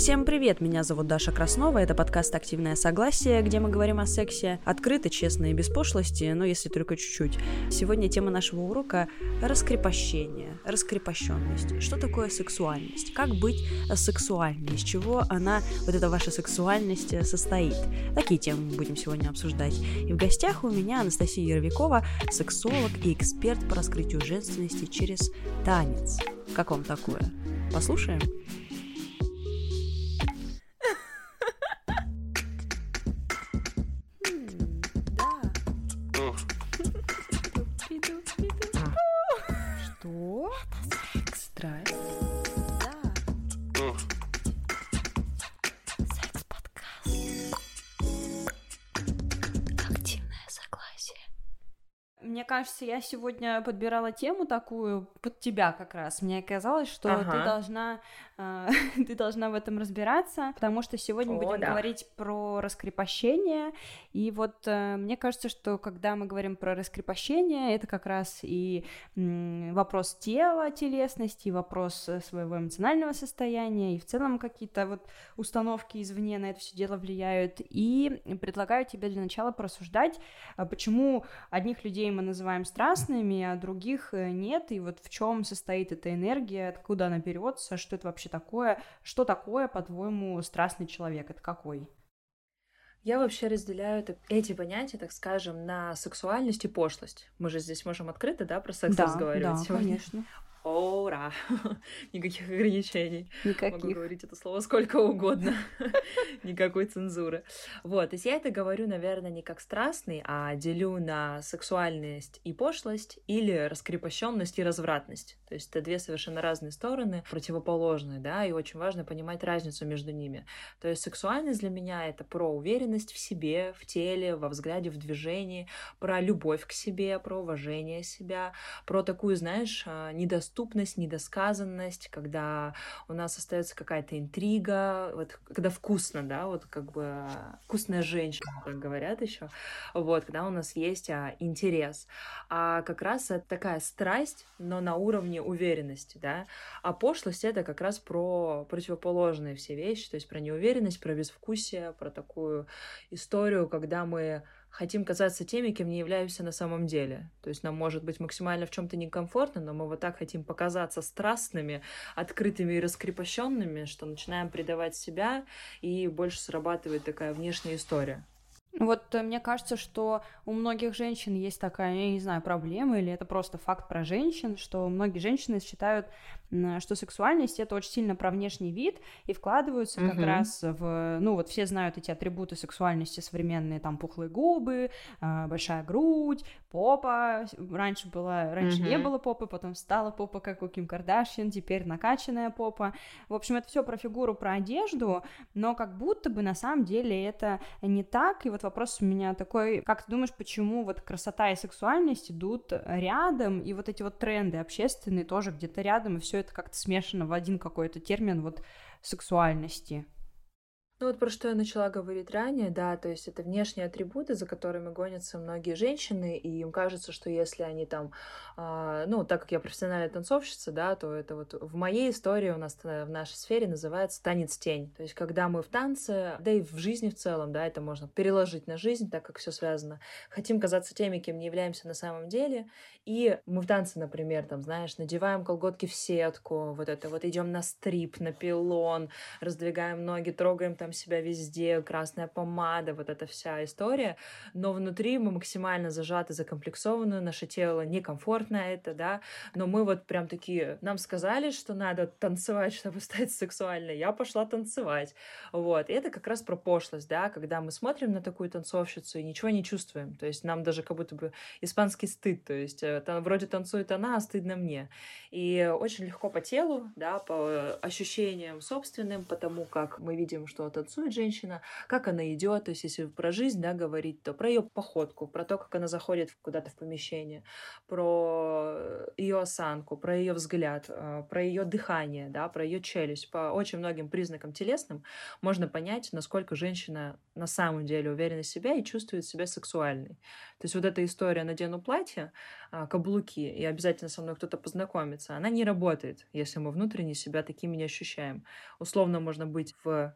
Всем привет, меня зовут Даша Краснова, это подкаст «Активное согласие», где мы говорим о сексе открыто, честно и без пошлости, но если только чуть-чуть. Сегодня тема нашего урока — раскрепощение, раскрепощенность. Что такое сексуальность? Как быть сексуальной? Из чего она, вот эта ваша сексуальность, состоит? Такие темы мы будем сегодня обсуждать. И в гостях у меня Анастасия Яровикова, сексолог и эксперт по раскрытию женственности через танец. Как вам такое? Послушаем? Кажется, я сегодня подбирала тему такую под тебя как раз. Мне казалось, что ага. ты должна ты должна в этом разбираться, потому что сегодня О, будем да. говорить про раскрепощение. И вот э, мне кажется, что когда мы говорим про раскрепощение, это как раз и вопрос тела, телесности, и вопрос э, своего эмоционального состояния, и в целом какие-то вот установки извне на это все дело влияют. И предлагаю тебе для начала порассуждать, а почему одних людей мы называем страстными, а других э, нет, и вот в чем состоит эта энергия, откуда она берется, что это вообще такое? Что такое, по-твоему, страстный человек? Это какой? Я вообще разделяю эти понятия, так скажем, на сексуальность и пошлость. Мы же здесь можем открыто, да, про секс да, разговаривать да, сегодня. конечно. Ура! Никаких ограничений. Никаких. Могу говорить это слово сколько угодно. Никакой цензуры. Вот, то есть я это говорю, наверное, не как страстный, а делю на сексуальность и пошлость или раскрепощенность и развратность. То есть это две совершенно разные стороны, противоположные, да, и очень важно понимать разницу между ними. То есть сексуальность для меня это про уверенность в себе, в теле, во взгляде, в движении, про любовь к себе, про уважение себя, про такую, знаешь, а, недоступность недоступность, недосказанность, когда у нас остается какая-то интрига, вот когда вкусно, да, вот как бы вкусная женщина, как говорят еще, вот, когда у нас есть а, интерес. А как раз это такая страсть, но на уровне уверенности, да, а пошлость это как раз про противоположные все вещи, то есть про неуверенность, про безвкусие, про такую историю, когда мы хотим казаться теми, кем не являемся на самом деле. То есть нам может быть максимально в чем-то некомфортно, но мы вот так хотим показаться страстными, открытыми и раскрепощенными, что начинаем предавать себя, и больше срабатывает такая внешняя история. Вот э, мне кажется, что у многих женщин есть такая, я не знаю, проблема, или это просто факт про женщин, что многие женщины считают, что сексуальность это очень сильно про внешний вид и вкладываются как раз в, ну вот все знают эти атрибуты сексуальности современные, там пухлые губы, а, большая грудь, попа, раньше была, раньше не было попы, потом стала попа, как у Ким Кардашьян, теперь накачанная попа. В общем, это все про фигуру, про одежду, но как будто бы на самом деле это не так, и вот вопрос у меня такой, как ты думаешь, почему вот красота и сексуальность идут рядом, и вот эти вот тренды общественные тоже где-то рядом, и все это как-то смешано в один какой-то термин вот сексуальности? Ну вот про что я начала говорить ранее, да, то есть это внешние атрибуты, за которыми гонятся многие женщины, и им кажется, что если они там, э, ну, так как я профессиональная танцовщица, да, то это вот в моей истории у нас в нашей сфере называется танец-тень. То есть когда мы в танце, да и в жизни в целом, да, это можно переложить на жизнь, так как все связано, хотим казаться теми, кем не являемся на самом деле, и мы в танце, например, там, знаешь, надеваем колготки в сетку, вот это вот идем на стрип, на пилон, раздвигаем ноги, трогаем там себя везде, красная помада, вот эта вся история, но внутри мы максимально зажаты, закомплексованы, наше тело некомфортно это, да, но мы вот прям такие, нам сказали, что надо танцевать, чтобы стать сексуальной, я пошла танцевать, вот, и это как раз про пошлость, да, когда мы смотрим на такую танцовщицу и ничего не чувствуем, то есть нам даже как будто бы испанский стыд, то есть там, вроде танцует она, а стыдно мне. И очень легко по телу, да, по ощущениям собственным, потому как мы видим, что танцует женщина, как она идет, то есть если про жизнь, да, говорить, то про ее походку, про то, как она заходит куда-то в помещение, про ее осанку, про ее взгляд, э, про ее дыхание, да, про ее челюсть. По очень многим признакам телесным можно понять, насколько женщина на самом деле уверена в себе и чувствует себя сексуальной. То есть вот эта история «надену платье», а, каблуки, и обязательно со мной кто-то познакомится, она не работает, если мы внутренне себя такими не ощущаем. Условно можно быть в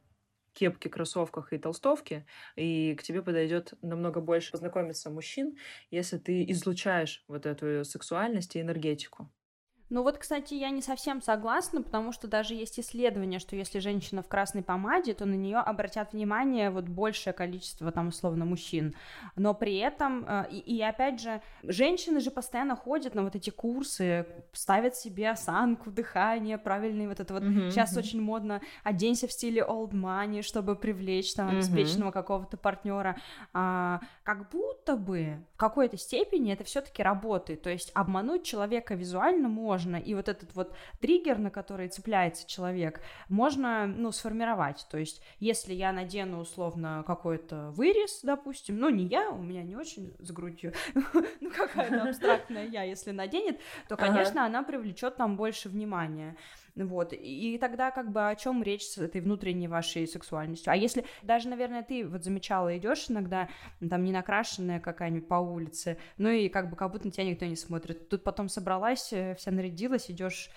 кепке, кроссовках и толстовке, и к тебе подойдет намного больше познакомиться мужчин, если ты излучаешь вот эту сексуальность и энергетику. Ну вот, кстати, я не совсем согласна, потому что даже есть исследование, что если женщина в красной помаде, то на нее обратят внимание вот большее количество, там, условно, мужчин. Но при этом, э, и, и опять же, женщины же постоянно ходят на вот эти курсы, ставят себе осанку, дыхание, правильный вот это вот. Mm-hmm. Сейчас очень модно оденься в стиле old money, чтобы привлечь там обеспеченного mm-hmm. какого-то партнера. А, как будто бы в какой-то степени это все-таки работает. То есть обмануть человека визуально можно можно, и вот этот вот триггер, на который цепляется человек, можно, ну, сформировать, то есть, если я надену, условно, какой-то вырез, допустим, ну, не я, у меня не очень с грудью, ну, какая-то абстрактная я, если наденет, то, конечно, она привлечет там больше внимания, вот, и тогда как бы о чем речь с этой внутренней вашей сексуальностью? А если даже, наверное, ты вот замечала, идешь иногда, там, не накрашенная какая-нибудь по улице, ну и как бы как будто на тебя никто не смотрит. Тут потом собралась, э, вся нарядилась, идешь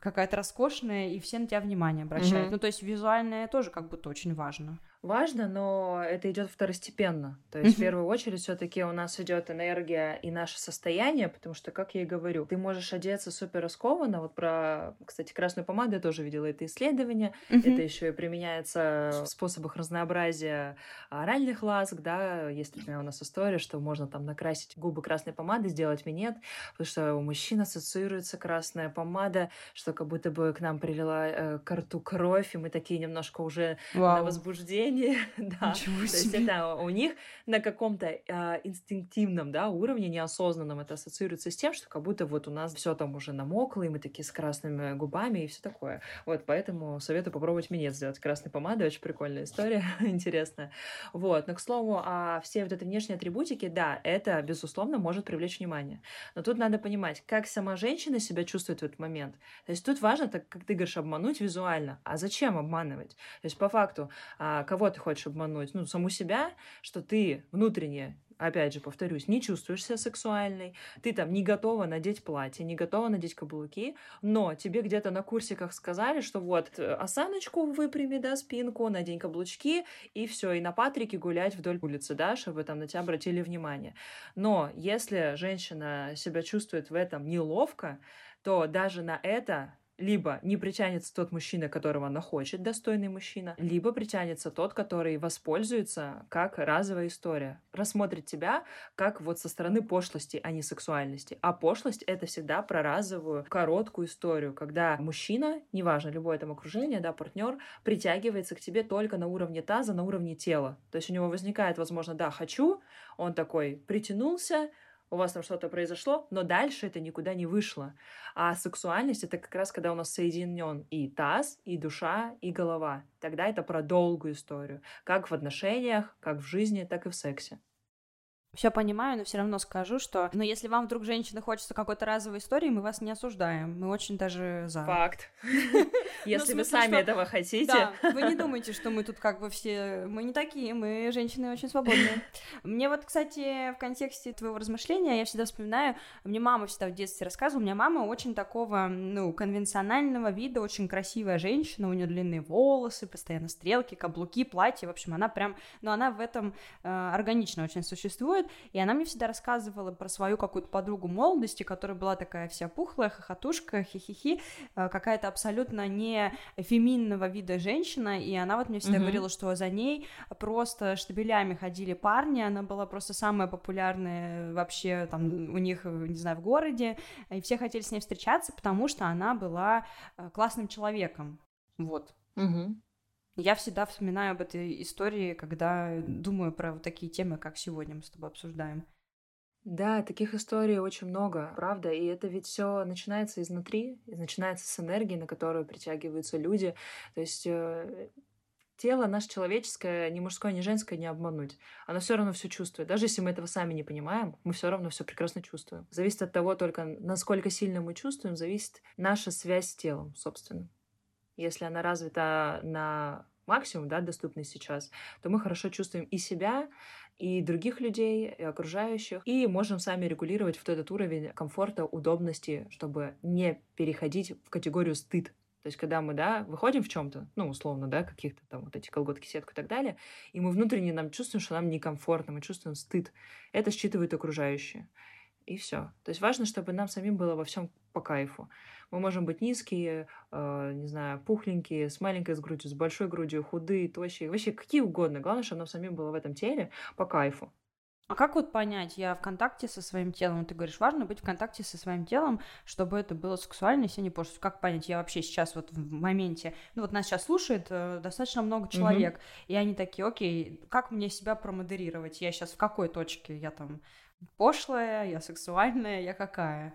какая-то роскошная, и все на тебя внимание обращают. Mm-hmm. Ну, то есть визуальное тоже как будто очень важно важно, но это идет второстепенно. То есть, mm-hmm. в первую очередь, все-таки у нас идет энергия и наше состояние, потому что, как я и говорю, ты можешь одеться супер раскованно. Вот про, кстати, красную помаду я тоже видела это исследование. Mm-hmm. Это еще и применяется в способах разнообразия оральных ласк, да. Есть, например, у нас история, что можно там накрасить губы красной помадой, сделать минет, потому что у мужчин ассоциируется красная помада, что как будто бы к нам прилила э, к рту кровь, и мы такие немножко уже wow. на возбуждении мышление, да. Ничего То есть это у них на каком-то э, инстинктивном, да, уровне, неосознанном это ассоциируется с тем, что как будто вот у нас все там уже намокло, и мы такие с красными губами и все такое. Вот, поэтому советую попробовать минет сделать красной помадой, очень прикольная история, интересная. Вот, но к слову, а все вот эти внешние атрибутики, да, это, безусловно, может привлечь внимание. Но тут надо понимать, как сама женщина себя чувствует в этот момент. То есть тут важно, так как ты говоришь, обмануть визуально. А зачем обманывать? То есть по факту, а, кого кого ты хочешь обмануть? Ну, саму себя, что ты внутренне опять же, повторюсь, не чувствуешь себя сексуальной, ты там не готова надеть платье, не готова надеть каблуки, но тебе где-то на курсиках сказали, что вот э, осаночку выпрями, да, спинку, надень каблучки, и все, и на Патрике гулять вдоль улицы, да, чтобы там на тебя обратили внимание. Но если женщина себя чувствует в этом неловко, то даже на это либо не притянется тот мужчина, которого она хочет, достойный мужчина, либо притянется тот, который воспользуется как разовая история, рассмотрит тебя как вот со стороны пошлости, а не сексуальности. А пошлость — это всегда про разовую, короткую историю, когда мужчина, неважно, любое там окружение, да, партнер, притягивается к тебе только на уровне таза, на уровне тела. То есть у него возникает, возможно, да, хочу, он такой притянулся, у вас там что-то произошло, но дальше это никуда не вышло. А сексуальность — это как раз когда у нас соединен и таз, и душа, и голова. Тогда это про долгую историю. Как в отношениях, как в жизни, так и в сексе все понимаю, но все равно скажу, что, но если вам вдруг женщина хочется какой-то разовой истории, мы вас не осуждаем, мы очень даже за. Факт. Если вы сами этого хотите. Да, вы не думайте, что мы тут как бы все, мы не такие, мы женщины очень свободные. Мне вот, кстати, в контексте твоего размышления я всегда вспоминаю, мне мама всегда в детстве рассказывала, у меня мама очень такого, ну, конвенционального вида, очень красивая женщина, у нее длинные волосы, постоянно стрелки, каблуки, платье, в общем, она прям, ну, она в этом э, органично очень существует, существует, и она мне всегда рассказывала про свою какую-то подругу молодости, которая была такая вся пухлая, хохотушка, хихихи, э, какая-то абсолютно не феминного вида женщина, и она вот мне всегда mm-hmm. говорила, что за ней просто штабелями ходили парни, она была просто самая популярная вообще там у них, не знаю, в городе, и все хотели с ней встречаться, потому что она была э, классным человеком, вот. Угу. Я всегда вспоминаю об этой истории, когда думаю про вот такие темы, как сегодня мы с тобой обсуждаем. Да, таких историй очень много, правда, и это ведь все начинается изнутри, начинается с энергии, на которую притягиваются люди. То есть э, тело наше человеческое, ни мужское, ни женское не обмануть. Оно все равно все чувствует. Даже если мы этого сами не понимаем, мы все равно все прекрасно чувствуем. Зависит от того только, насколько сильно мы чувствуем, зависит наша связь с телом, собственно. Если она развита на максимум, да, доступный сейчас, то мы хорошо чувствуем и себя, и других людей, и окружающих, и можем сами регулировать вот этот уровень комфорта, удобности, чтобы не переходить в категорию стыд. То есть, когда мы, да, выходим в чем-то, ну, условно, да, каких-то там вот эти колготки, сетку и так далее, и мы внутренне нам чувствуем, что нам некомфортно, мы чувствуем стыд. Это считывают окружающие. И все. То есть важно, чтобы нам самим было во всем по кайфу. Мы можем быть низкие, э, не знаю, пухленькие, с маленькой с грудью, с большой грудью, худые, тощие, вообще какие угодно. Главное, чтобы нам самим было в этом теле по кайфу. А как вот понять, я в контакте со своим телом, ты говоришь, важно быть в контакте со своим телом, чтобы это было сексуально, если не пошло. Как понять, я вообще сейчас вот в моменте, ну вот нас сейчас слушает э, достаточно много человек, mm-hmm. и они такие, окей, как мне себя промодерировать? Я сейчас в какой точке? Я там пошлая, я сексуальная, я какая?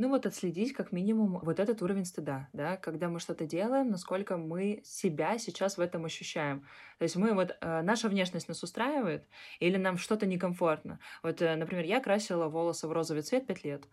Ну вот отследить как минимум вот этот уровень стыда, да, когда мы что-то делаем, насколько мы себя сейчас в этом ощущаем. То есть мы вот, э, наша внешность нас устраивает или нам что-то некомфортно. Вот, э, например, я красила волосы в розовый цвет пять лет.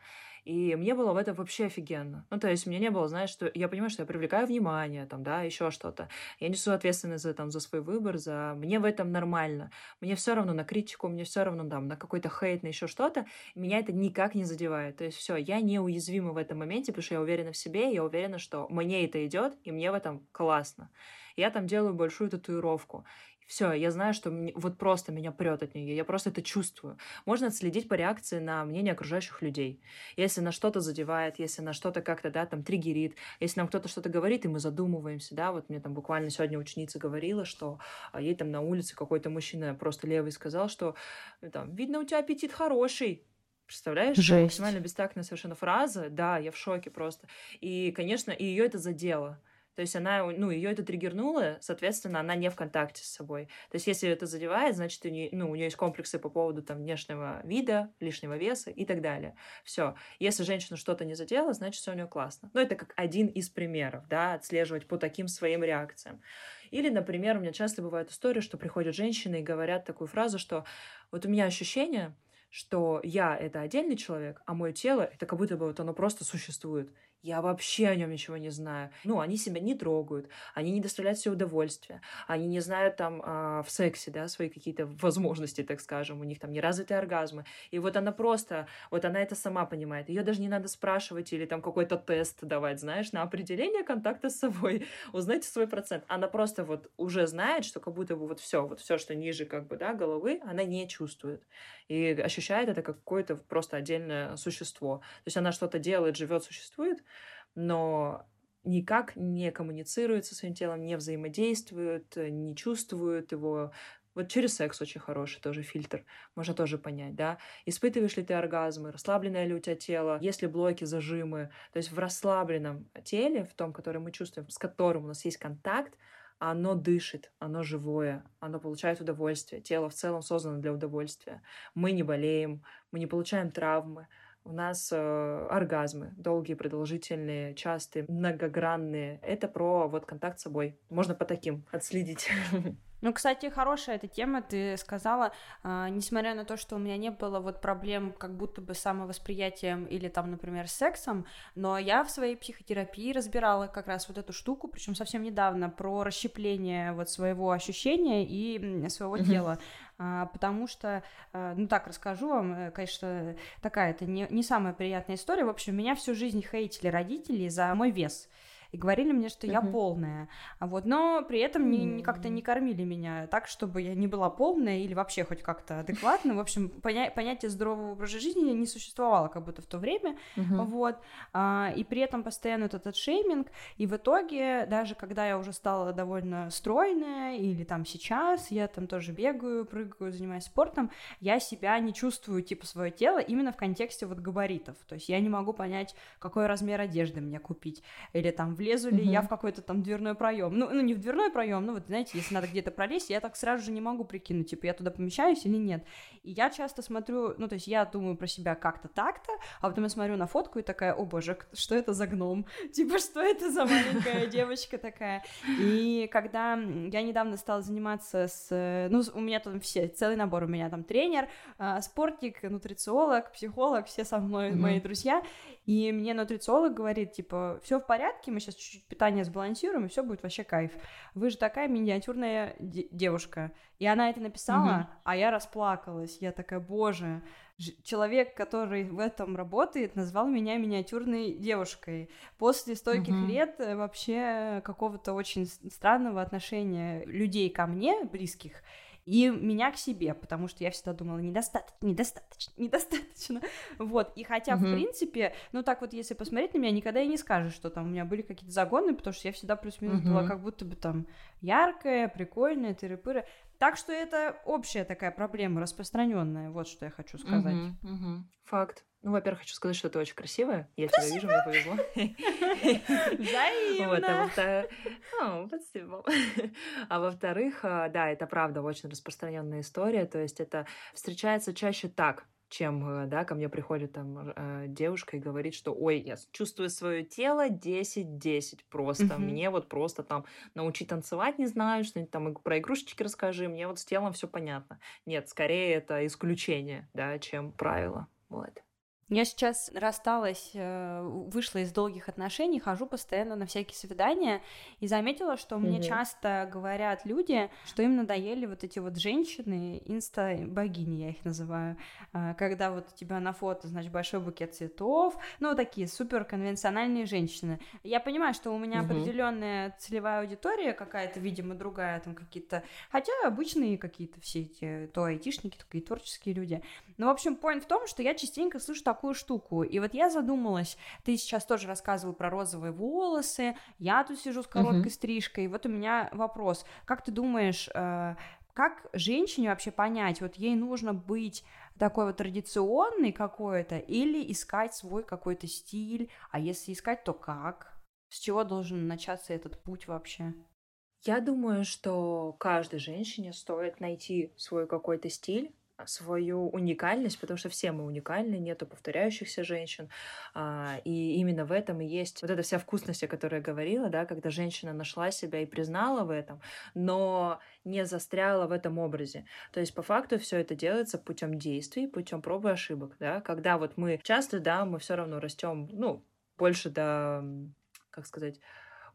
И мне было в этом вообще офигенно. Ну, то есть мне не было, знаешь, что я понимаю, что я привлекаю внимание, там, да, еще что-то. Я несу ответственность за, там, за свой выбор, за... Мне в этом нормально. Мне все равно на критику, мне все равно, там, на какой-то хейт, на еще что-то. Меня это никак не задевает. То есть все, я не уязвима в этом моменте, потому что я уверена в себе, я уверена, что мне это идет, и мне в этом классно. Я там делаю большую татуировку. Все, я знаю, что мне, вот просто меня прет от нее, я просто это чувствую. Можно отследить по реакции на мнение окружающих людей. Если на что-то задевает, если на что-то как-то, да, там, триггерит, если нам кто-то что-то говорит, и мы задумываемся, да, вот мне там буквально сегодня ученица говорила, что а, ей там на улице какой-то мужчина просто левый сказал, что э, там, видно, у тебя аппетит хороший, Представляешь? Жесть. Максимально бестактная совершенно фраза. Да, я в шоке просто. И, конечно, и ее это задело. То есть она, ну, ее это триггернуло, соответственно, она не в контакте с собой. То есть если это задевает, значит, у нее, ну, у нее есть комплексы по поводу там внешнего вида, лишнего веса и так далее. Все. Если женщина что-то не задела, значит, все у нее классно. Но это как один из примеров, да, отслеживать по таким своим реакциям. Или, например, у меня часто бывает история, что приходят женщины и говорят такую фразу, что вот у меня ощущение, что я — это отдельный человек, а мое тело — это как будто бы вот оно просто существует. Я вообще о нем ничего не знаю. Ну, они себя не трогают, они не доставляют себе удовольствия, они не знают там э, в сексе, да, свои какие-то возможности, так скажем, у них там неразвитые оргазмы. И вот она просто, вот она это сама понимает. Ее даже не надо спрашивать или там какой-то тест давать, знаешь, на определение контакта с собой. Узнайте свой процент. Она просто вот уже знает, что как будто бы вот все, вот все, что ниже как бы, да, головы, она не чувствует. И ощущает это как какое-то просто отдельное существо. То есть она что-то делает, живет, существует, но никак не коммуницирует со своим телом, не взаимодействует, не чувствует его. Вот через секс очень хороший тоже фильтр, можно тоже понять, да. Испытываешь ли ты оргазмы, расслабленное ли у тебя тело, есть ли блоки, зажимы. То есть в расслабленном теле, в том, который мы чувствуем, с которым у нас есть контакт, оно дышит, оно живое, оно получает удовольствие. Тело в целом создано для удовольствия. Мы не болеем, мы не получаем травмы, у нас э, оргазмы долгие, продолжительные, частые, многогранные. Это про вот контакт с собой. Можно по таким отследить. Ну, кстати, хорошая эта тема, ты сказала, э, несмотря на то, что у меня не было вот проблем как будто бы с самовосприятием или там, например, с сексом, но я в своей психотерапии разбирала как раз вот эту штуку, причем совсем недавно, про расщепление вот своего ощущения и своего тела. А, потому что, а, ну так расскажу вам, э, конечно, такая это не, не самая приятная история. В общем, меня всю жизнь хейтили родители за мой вес и говорили мне, что я полная. Вот, но при этом не, как-то не кормили меня так, чтобы я не была полная или вообще хоть как-то адекватно. В общем, поня- понятие здорового образа жизни не существовало как будто в то время. Вот. А, и при этом постоянно этот, этот шейминг. И в итоге, даже когда я уже стала довольно стройная, или там сейчас, я там тоже бегаю, прыгаю, занимаюсь спортом, я себя не чувствую, типа, свое тело именно в контексте вот габаритов. То есть я не могу понять, какой размер одежды мне купить. Или там влезу ли mm-hmm. я в какой-то там дверной проем. Ну, ну, не в дверной проем, ну, вот, знаете, если надо где-то пролезть, я так сразу же не могу прикинуть, типа, я туда помещаюсь или нет. И я часто смотрю, ну, то есть я думаю про себя как-то так-то, а потом я смотрю на фотку и такая, о боже, что это за гном? Типа, что это за маленькая девочка такая? И когда я недавно стала заниматься с... Ну, у меня там все, целый набор, у меня там тренер, а, спортик, нутрициолог, психолог, все со мной, мои друзья, и мне нутрициолог говорит, типа, все в порядке, мы сейчас чуть-чуть питание сбалансируем, и все будет вообще кайф. Вы же такая миниатюрная девушка. И она это написала, угу. а я расплакалась. Я такая, боже, человек, который в этом работает, назвал меня миниатюрной девушкой. После стольких угу. лет э, вообще какого-то очень странного отношения людей ко мне, близких, и меня к себе, потому что я всегда думала, недостаточно, недостаточно, недостаточно, вот, и хотя, угу. в принципе, ну, так вот, если посмотреть на меня, никогда и не скажешь, что там у меня были какие-то загоны, потому что я всегда плюс-минус угу. была как будто бы там яркая, прикольная, тыры-пыры, так что это общая такая проблема, распространенная, вот что я хочу сказать. Угу, угу. Факт. Ну, во-первых, хочу сказать, что ты очень красивая. Я тебя вижу, мне повезло. Взаимно. спасибо. А во-вторых, а, да, это правда очень распространенная история. То есть это встречается чаще так чем, э, да, ко мне приходит там э, девушка и говорит, что, ой, я чувствую свое тело 10-10 просто, mm-hmm. мне вот просто там научи танцевать не знаю, что-нибудь там про игрушечки расскажи, мне вот с телом все понятно. Нет, скорее это исключение, да, чем правило, вот. Я сейчас рассталась, э, вышла из долгих отношений, хожу постоянно на всякие свидания и заметила, что мне mm-hmm. часто говорят люди, что им надоели вот эти вот женщины, инста-богини я их называю, э, когда вот у тебя на фото, значит, большой букет цветов, ну, такие супер конвенциональные женщины. Я понимаю, что у меня mm-hmm. определенная целевая аудитория какая-то, видимо, другая, там какие-то, хотя обычные какие-то все эти, то айтишники, то и творческие люди. Но, в общем, point в том, что я частенько слышу такую штуку. И вот я задумалась, ты сейчас тоже рассказывал про розовые волосы, я тут сижу с короткой uh-huh. стрижкой, вот у меня вопрос, как ты думаешь, э, как женщине вообще понять, вот ей нужно быть такой вот традиционный какой-то или искать свой какой-то стиль, а если искать, то как? С чего должен начаться этот путь вообще? Я думаю, что каждой женщине стоит найти свой какой-то стиль, свою уникальность, потому что все мы уникальны, нету повторяющихся женщин. А, и именно в этом и есть вот эта вся вкусность, о которой я говорила, да, когда женщина нашла себя и признала в этом, но не застряла в этом образе. То есть по факту все это делается путем действий, путем пробы и ошибок, да, когда вот мы часто, да, мы все равно растем, ну, больше до, как сказать,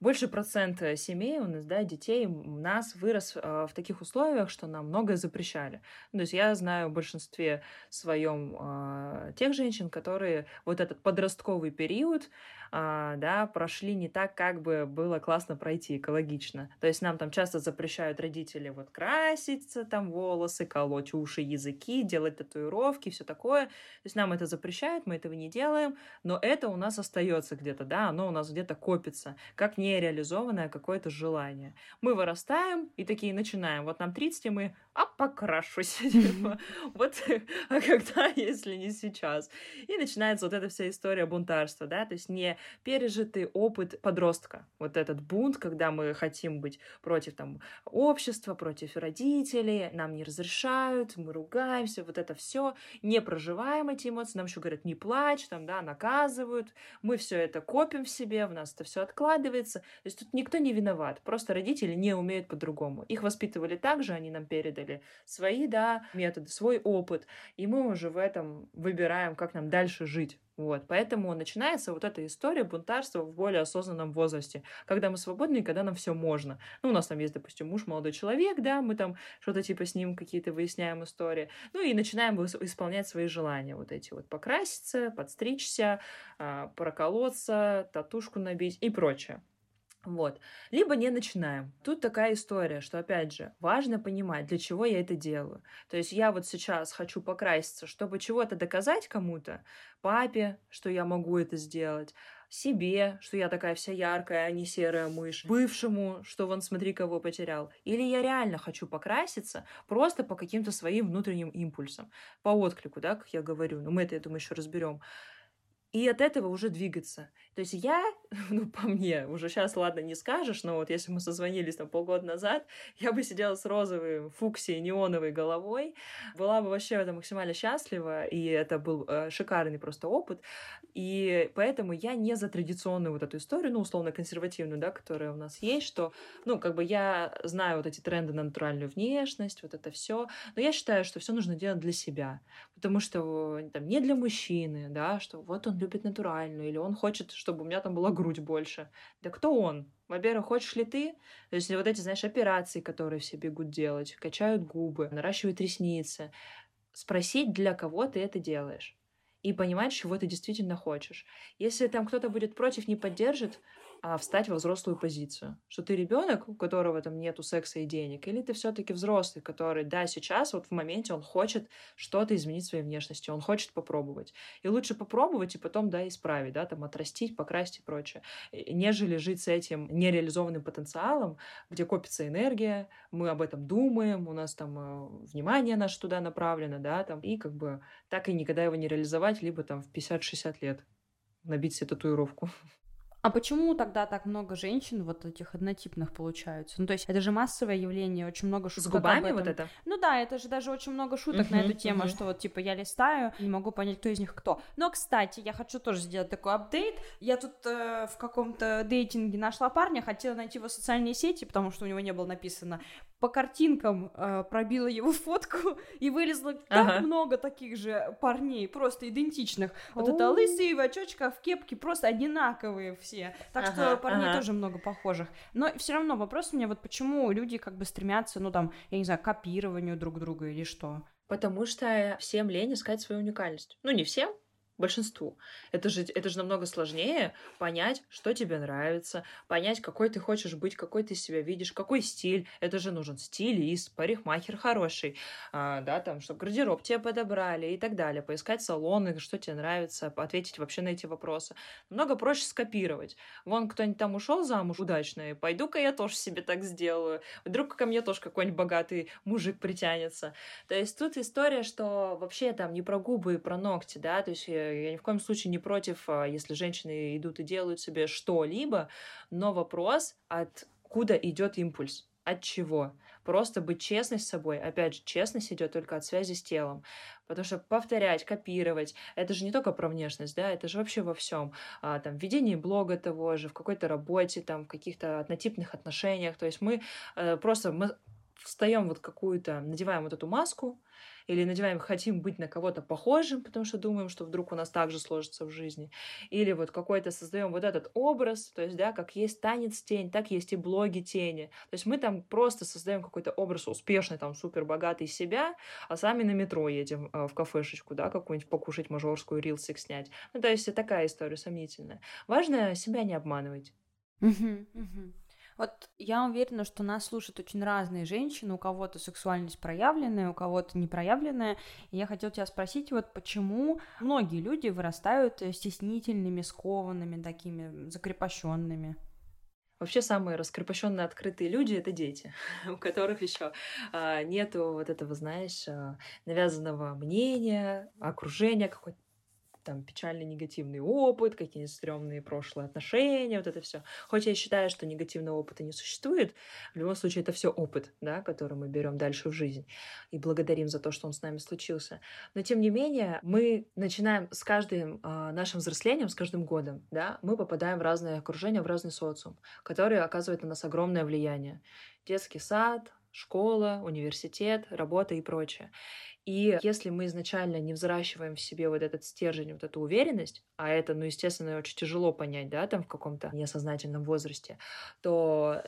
больше процент э, семей у нас, да, детей у нас вырос э, в таких условиях, что нам многое запрещали. То есть я знаю в большинстве своем э, тех женщин, которые вот этот подростковый период, да, прошли не так, как бы было классно пройти, экологично. То есть нам там часто запрещают родители вот краситься, там волосы, колоть уши, языки, делать татуировки, все такое. То есть нам это запрещают, мы этого не делаем, но это у нас остается где-то, да, оно у нас где-то копится, как нереализованное какое-то желание. Мы вырастаем и такие начинаем. Вот нам 30, и мы, а покрашусь. Типа, вот, а когда, если не сейчас? И начинается вот эта вся история бунтарства, да, то есть не пережитый опыт подростка. Вот этот бунт, когда мы хотим быть против там общества, против родителей, нам не разрешают, мы ругаемся, вот это все, не проживаем эти эмоции, нам еще говорят, не плачь, там, да, наказывают, мы все это копим в себе, в нас это все откладывается. То есть тут никто не виноват, просто родители не умеют по-другому. Их воспитывали так же, они нам передали свои, да, методы, свой опыт, и мы уже в этом выбираем, как нам дальше жить. Вот, поэтому начинается вот эта история бунтарства в более осознанном возрасте, когда мы свободны и когда нам все можно. Ну, у нас там есть, допустим, муж, молодой человек, да, мы там что-то типа с ним какие-то выясняем истории, ну и начинаем исполнять свои желания, вот эти вот покраситься, подстричься, а, проколоться, татушку набить и прочее. Вот. Либо не начинаем. Тут такая история, что, опять же, важно понимать, для чего я это делаю. То есть я вот сейчас хочу покраситься, чтобы чего-то доказать кому-то, папе, что я могу это сделать, себе, что я такая вся яркая, а не серая мышь, бывшему, что вон смотри, кого потерял. Или я реально хочу покраситься просто по каким-то своим внутренним импульсам, по отклику, да, как я говорю. Но мы это, я думаю, еще разберем и от этого уже двигаться. То есть я ну, по мне, уже сейчас, ладно, не скажешь, но вот если мы созвонились там полгода назад, я бы сидела с розовой фуксией неоновой головой, была бы вообще это максимально счастлива, и это был э, шикарный просто опыт, и поэтому я не за традиционную вот эту историю, ну, условно, консервативную, да, которая у нас есть, что, ну, как бы я знаю вот эти тренды на натуральную внешность, вот это все, но я считаю, что все нужно делать для себя, потому что там не для мужчины, да, что вот он любит натуральную, или он хочет, чтобы у меня там была грудь больше. Да кто он? Во-первых, хочешь ли ты? То есть вот эти, знаешь, операции, которые все бегут делать, качают губы, наращивают ресницы. Спросить, для кого ты это делаешь и понимать, чего ты действительно хочешь. Если там кто-то будет против, не поддержит, а встать во взрослую позицию. Что ты ребенок, у которого там нету секса и денег, или ты все-таки взрослый, который, да, сейчас вот в моменте он хочет что-то изменить в своей внешности, он хочет попробовать. И лучше попробовать и потом, да, исправить, да, там отрастить, покрасить и прочее, нежели жить с этим нереализованным потенциалом, где копится энергия, мы об этом думаем, у нас там э, внимание наше туда направлено, да, там, и как бы так и никогда его не реализовать, либо там в 50-60 лет набить себе татуировку. А почему тогда так много женщин вот этих однотипных получаются? Ну, то есть это же массовое явление, очень много шуток С губами вот это? Ну да, это же даже очень много шуток uh-huh, на эту тему, uh-huh. что вот, типа, я листаю, не могу понять, кто из них кто. Но, кстати, я хочу тоже сделать такой апдейт. Я тут э, в каком-то дейтинге нашла парня, хотела найти его в социальные сети, потому что у него не было написано по картинкам э, пробила его фотку и вылезло так ага. много таких же парней, просто идентичных. Вот это лысые в очочках, в кепке, просто одинаковые все. Так ага, что парней ага. тоже много похожих. Но все равно вопрос у меня вот почему люди как бы стремятся, ну там, я не знаю, к копированию друг друга или что? Потому что всем лень искать свою уникальность. Ну, не всем, большинству. Это же, это же намного сложнее понять, что тебе нравится, понять, какой ты хочешь быть, какой ты себя видишь, какой стиль. Это же нужен стилист, парикмахер хороший, а, да, там, чтобы гардероб тебе подобрали и так далее, поискать салоны, что тебе нравится, ответить вообще на эти вопросы. Намного проще скопировать. Вон кто-нибудь там ушел замуж удачно, пойду-ка я тоже себе так сделаю. Вдруг ко мне тоже какой-нибудь богатый мужик притянется. То есть тут история, что вообще там не про губы и про ногти, да, то есть э, я ни в коем случае не против, а, если женщины идут и делают себе что-либо, но вопрос, откуда идет импульс, от чего. Просто быть честной с собой. Опять же, честность идет только от связи с телом. Потому что повторять, копировать, это же не только про внешность, да, это же вообще во всем. А, там, ведении блога того же, в какой-то работе, там, в каких-то однотипных отношениях. То есть мы э, просто мы встаем вот какую-то, надеваем вот эту маску, или надеваем, хотим быть на кого-то похожим, потому что думаем, что вдруг у нас так же сложится в жизни, или вот какой-то создаем вот этот образ, то есть, да, как есть танец тень, так есть и блоги тени. То есть мы там просто создаем какой-то образ успешный, там, супер богатый себя, а сами на метро едем э, в кафешечку, да, какую-нибудь покушать мажорскую рилсик снять. Ну, то есть такая история сомнительная. Важно себя не обманывать. Uh-huh, uh-huh. Вот я уверена, что нас слушают очень разные женщины, у кого-то сексуальность проявленная, у кого-то не проявленная. И я хотела тебя спросить, вот почему многие люди вырастают стеснительными, скованными, такими закрепощенными? Вообще самые раскрепощенные открытые люди это дети, у которых еще а, нету вот этого, знаешь, а, навязанного мнения, окружения какой-то там печальный негативный опыт, какие-нибудь стрёмные прошлые отношения, вот это все. Хоть я считаю, что негативного опыта не существует, в любом случае это все опыт, да, который мы берем дальше в жизнь и благодарим за то, что он с нами случился. Но тем не менее мы начинаем с каждым э, нашим взрослением, с каждым годом, да, мы попадаем в разные окружения, в разный социум, который оказывает на нас огромное влияние. Детский сад, школа, университет, работа и прочее. И если мы изначально не взращиваем в себе вот этот стержень, вот эту уверенность, а это, ну, естественно, очень тяжело понять, да, там в каком-то несознательном возрасте, то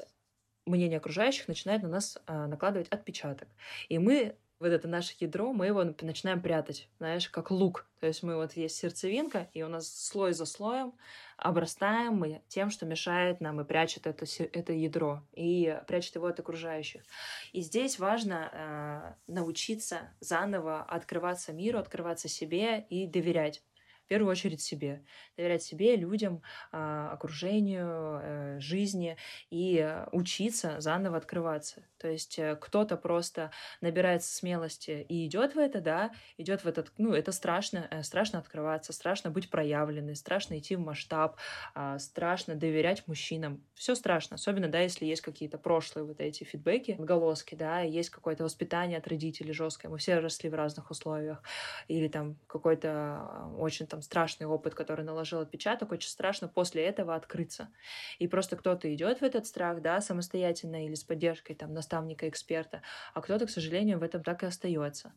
мнение окружающих начинает на нас а, накладывать отпечаток. И мы вот это наше ядро, мы его начинаем прятать, знаешь, как лук. То есть мы вот есть сердцевинка, и у нас слой за слоем обрастаем мы тем, что мешает нам и прячет это, это ядро, и прячет его от окружающих. И здесь важно э, научиться заново открываться миру, открываться себе и доверять В первую очередь себе. Доверять себе, людям, а, окружению, э, жизни и учиться заново открываться. То есть э, кто-то просто набирается смелости и идет в это, да, идет в этот, ну, это страшно, э, страшно открываться, страшно быть проявленной, страшно идти в масштаб, а, страшно доверять мужчинам. Все страшно, особенно, да, если есть какие-то прошлые вот эти фидбэки, отголоски, да, есть какое-то воспитание от родителей жесткое, мы все росли в разных условиях, или там какой-то а, очень там страшный опыт, который наложил отпечаток, очень страшно после этого открыться. И просто кто-то идет в этот страх, да, самостоятельно или с поддержкой там наставника, эксперта, а кто-то, к сожалению, в этом так и остается.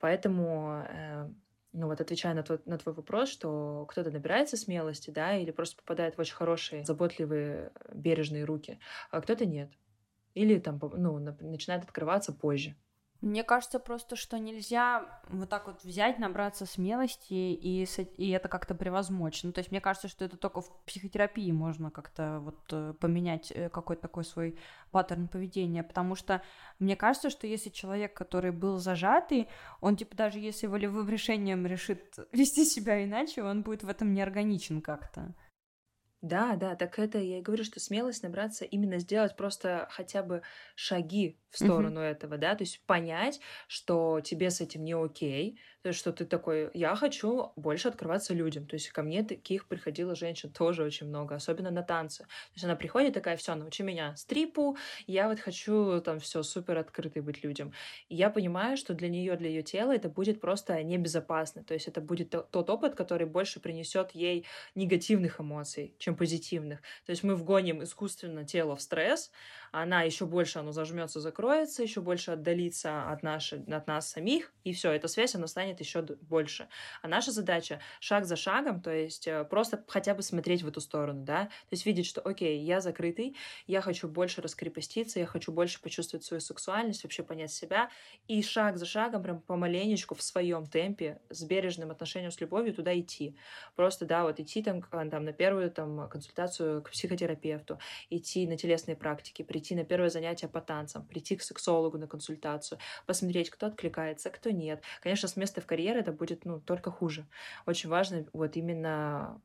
Поэтому э, ну вот отвечая на твой, на твой вопрос, что кто-то набирается смелости, да, или просто попадает в очень хорошие, заботливые, бережные руки, а кто-то нет. Или там, ну, начинает открываться позже. Мне кажется просто, что нельзя вот так вот взять, набраться смелости и, и это как-то превозмочь. Ну, то есть мне кажется, что это только в психотерапии можно как-то вот э, поменять э, какой-то такой свой паттерн поведения, потому что мне кажется, что если человек, который был зажатый, он типа даже если волевым решением решит вести себя иначе, он будет в этом неорганичен как-то. Да, да, так это я и говорю, что смелость набраться именно сделать просто хотя бы шаги в сторону mm-hmm. этого, да, то есть понять, что тебе с этим не окей, то есть что ты такой, я хочу больше открываться людям, то есть ко мне таких приходило женщин тоже очень много, особенно на танцы, то есть она приходит такая, все, научи меня стрипу, я вот хочу там все супер открытой быть людям, и я понимаю, что для нее, для ее тела это будет просто небезопасно, то есть это будет тот опыт, который больше принесет ей негативных эмоций, чем позитивных, то есть мы вгоним искусственно тело в стресс, она еще больше оно зажмется, закроется, еще больше отдалится от, нашей, от нас самих, и все, эта связь, она станет еще больше. А наша задача шаг за шагом, то есть э, просто хотя бы смотреть в эту сторону, да, то есть видеть, что, окей, я закрытый, я хочу больше раскрепоститься, я хочу больше почувствовать свою сексуальность, вообще понять себя, и шаг за шагом, прям помаленечку в своем темпе, с бережным отношением, с любовью туда идти. Просто, да, вот идти там, там на первую там консультацию к психотерапевту, идти на телесные практики, прийти на первое занятие по танцам, прийти к сексологу на консультацию, посмотреть, кто откликается, кто нет. Конечно, с места в карьере это будет ну, только хуже. Очень важно вот именно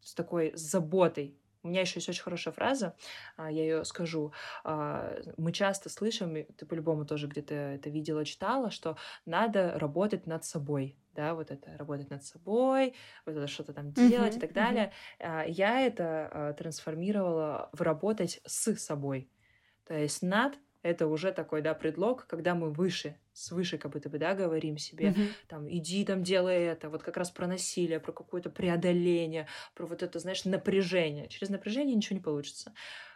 с такой заботой у меня еще есть очень хорошая фраза, а, я ее скажу. А, мы часто слышим, ты по-любому тоже где-то это видела, читала, что надо работать над собой да, вот это работать над собой, вот это что-то там делать uh-huh, и так далее. Uh-huh. Я это трансформировала в работать с собой. То есть над это уже такой, да, предлог, когда мы выше, свыше как будто бы, да, говорим себе, mm-hmm. там, иди там, делай это, вот как раз про насилие, про какое-то преодоление, про вот это, знаешь, напряжение. Через напряжение ничего не получится.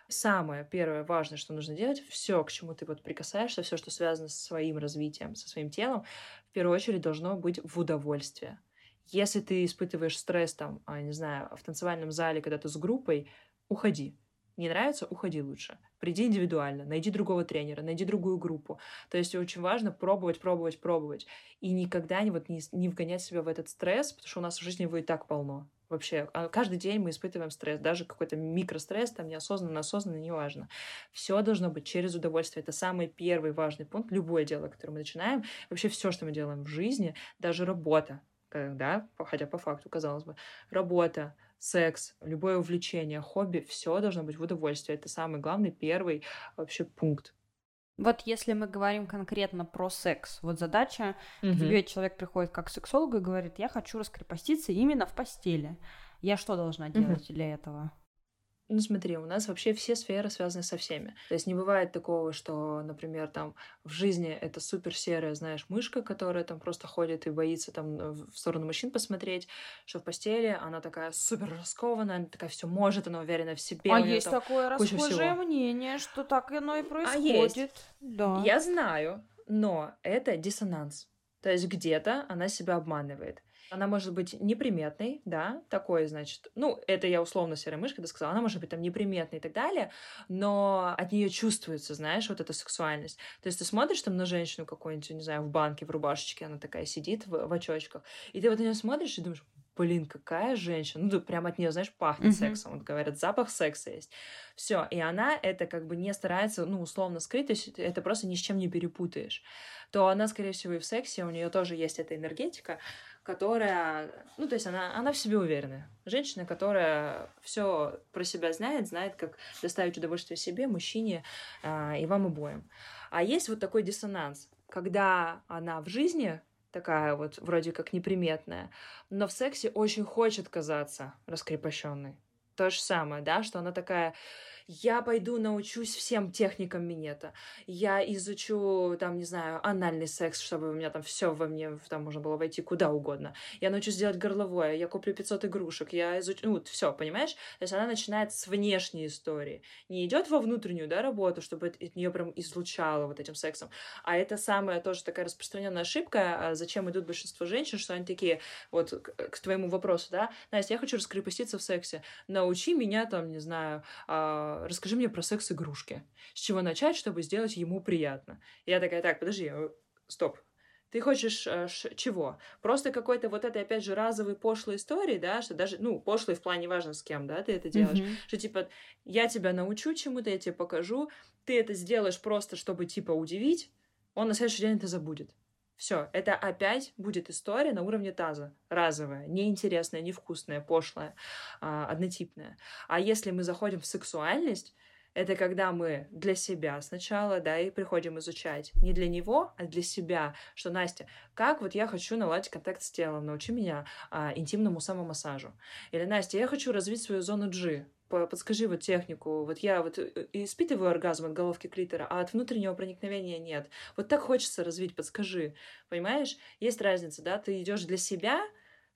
Самое первое важное, что нужно делать, все, к чему ты вот прикасаешься, все, что связано со своим развитием, со своим телом, в первую очередь должно быть в удовольствие. Если ты испытываешь стресс, там, а, не знаю, в танцевальном зале, когда ты с группой, уходи не нравится, уходи лучше. Приди индивидуально, найди другого тренера, найди другую группу. То есть очень важно пробовать, пробовать, пробовать. И никогда не, вот, не, не вгонять себя в этот стресс, потому что у нас в жизни его и так полно. Вообще, а каждый день мы испытываем стресс, даже какой-то микростресс, там неосознанно, осознанно, неважно. Все должно быть через удовольствие. Это самый первый важный пункт. Любое дело, которое мы начинаем, вообще все, что мы делаем в жизни, даже работа, да, хотя по факту, казалось бы, работа, секс, любое увлечение, хобби, все должно быть в удовольствие. Это самый главный, первый вообще пункт. Вот если мы говорим конкретно про секс, вот задача, угу. к тебе человек приходит как к сексологу и говорит, я хочу раскрепоститься именно в постели. Я что должна делать угу. для этого? Ну, смотри, у нас вообще все сферы связаны со всеми. То есть не бывает такого, что, например, там в жизни это супер серая, знаешь, мышка, которая там просто ходит и боится там э, в сторону мужчин посмотреть, что в постели она такая супер раскованная, она такая все может, она уверена в себе. А есть такое расхожее мнение, что так оно и происходит. А есть. Да. Я знаю, но это диссонанс. То есть где-то она себя обманывает. Она может быть неприметной, да, такой, значит, ну, это я условно серая мышка, ты сказала, она может быть там неприметной и так далее, но от нее чувствуется, знаешь, вот эта сексуальность. То есть ты смотришь там на женщину какую-нибудь, не знаю, в банке, в рубашечке, она такая сидит в, в очочках, и ты вот на нее смотришь и думаешь, блин, какая женщина. Ну, прям от нее, знаешь, пахнет mm-hmm. сексом. Вот говорят, запах секса есть. Все. И она это как бы не старается, ну, условно скрыть, то есть это просто ни с чем не перепутаешь. То она, скорее всего, и в сексе, у нее тоже есть эта энергетика, которая, ну, то есть она, она в себе уверенная. Женщина, которая все про себя знает, знает, как доставить удовольствие себе, мужчине э, и вам обоим. А есть вот такой диссонанс, когда она в жизни такая вот вроде как неприметная, но в сексе очень хочет казаться раскрепощенной. То же самое, да, что она такая я пойду научусь всем техникам минета, я изучу, там, не знаю, анальный секс, чтобы у меня там все во мне, там можно было войти куда угодно, я научусь делать горловое, я куплю 500 игрушек, я изучу, ну, все, понимаешь? То есть она начинает с внешней истории, не идет во внутреннюю, да, работу, чтобы от нее прям излучало вот этим сексом, а это самая тоже такая распространенная ошибка, а зачем идут большинство женщин, что они такие, вот к твоему вопросу, да, Настя, я хочу раскрепоститься в сексе, научи меня там, не знаю, а, расскажи мне про секс-игрушки. С чего начать, чтобы сделать ему приятно? Я такая, так, подожди, э, стоп, ты хочешь э, ш, чего? Просто какой-то вот этой, опять же, разовой пошлой истории, да, что даже, ну, пошлой в плане важно с кем, да, ты это делаешь, mm-hmm. что, типа, я тебя научу чему-то, я тебе покажу, ты это сделаешь просто, чтобы, типа, удивить, он на следующий день это забудет. Все, это опять будет история на уровне таза, разовая, неинтересная, невкусная, пошлая, а, однотипная. А если мы заходим в сексуальность, это когда мы для себя сначала, да, и приходим изучать. Не для него, а для себя. Что, Настя, как вот я хочу наладить контакт с телом, научи меня а, интимному самомассажу. Или, Настя, я хочу развить свою зону G подскажи вот технику. Вот я вот э, испытываю оргазм от головки клитора, а от внутреннего проникновения нет. Вот так хочется развить, подскажи. Понимаешь? Есть разница, да? Ты идешь для себя,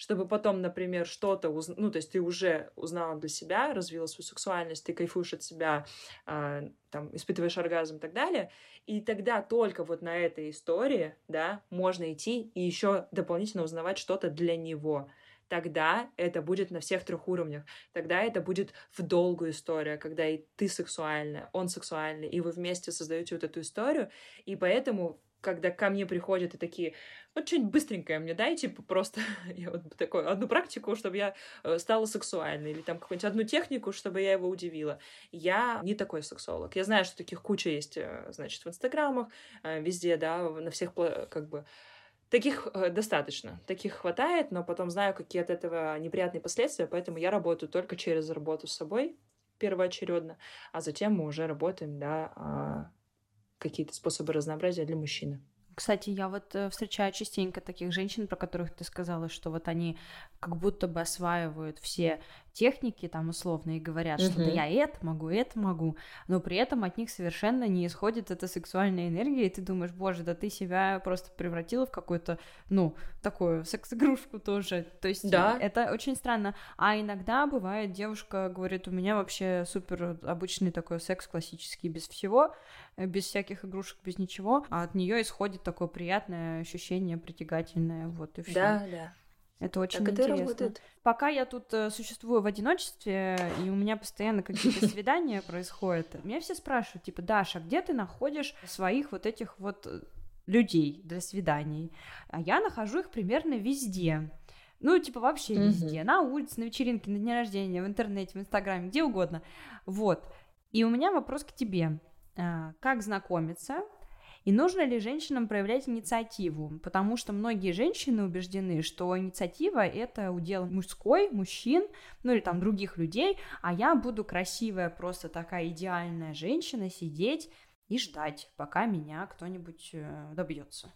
чтобы потом, например, что-то узнать, ну, то есть ты уже узнала для себя, развила свою сексуальность, ты кайфуешь от себя, э, там, испытываешь оргазм и так далее, и тогда только вот на этой истории, да, можно идти и еще дополнительно узнавать что-то для него тогда это будет на всех трех уровнях. Тогда это будет в долгую историю, когда и ты сексуальная, он сексуальный, и вы вместе создаете вот эту историю. И поэтому когда ко мне приходят и такие, вот что-нибудь быстренькое мне дай, типа просто я вот такую одну практику, чтобы я э, стала сексуальной, или там какую-нибудь одну технику, чтобы я его удивила. Я не такой сексолог. Я знаю, что таких куча есть, э, значит, в инстаграмах, э, везде, да, на всех как бы Таких э, достаточно, таких хватает, но потом знаю, какие от этого неприятные последствия, поэтому я работаю только через работу с собой первоочередно, а затем мы уже работаем, да, а, какие-то способы разнообразия для мужчины. Кстати, я вот э, встречаю частенько таких женщин, про которых ты сказала, что вот они как будто бы осваивают все техники там условно и говорят, что да я это могу, это могу, но при этом от них совершенно не исходит эта сексуальная энергия, и ты думаешь, боже, да ты себя просто превратила в какую-то, ну, такую секс-игрушку тоже, то есть да. это очень странно, а иногда бывает, девушка говорит, у меня вообще супер обычный такой секс классический, без всего, э, без всяких игрушек, без ничего, а от нее исходит такое приятное ощущение, притягательное, вот и все. Да, да. Это очень так интересно. Это работает. Пока я тут э, существую в одиночестве, и у меня постоянно какие-то свидания происходят, меня все спрашивают, типа, Даша, где ты находишь своих вот этих вот э, людей для свиданий? А я нахожу их примерно везде. Ну, типа, вообще везде. На улице, на вечеринке, на дне рождения, в интернете, в инстаграме, где угодно. Вот. И у меня вопрос к тебе. А, как знакомиться и нужно ли женщинам проявлять инициативу? Потому что многие женщины убеждены, что инициатива — это удел мужской, мужчин, ну или там других людей, а я буду красивая, просто такая идеальная женщина сидеть и ждать, пока меня кто-нибудь э, добьется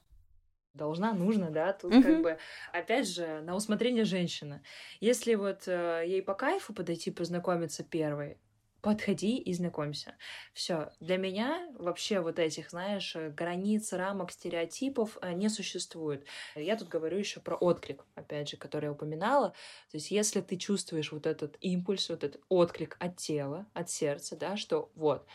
должна, нужно, да, тут uh-huh. как бы, опять же, на усмотрение женщины. Если вот э, ей по кайфу подойти познакомиться первой, подходи и знакомься. Все. Для меня вообще вот этих, знаешь, границ, рамок, стереотипов э, не существует. Я тут говорю еще про отклик, опять же, который я упоминала. То есть, если ты чувствуешь вот этот импульс, вот этот отклик от тела, от сердца, да, что вот,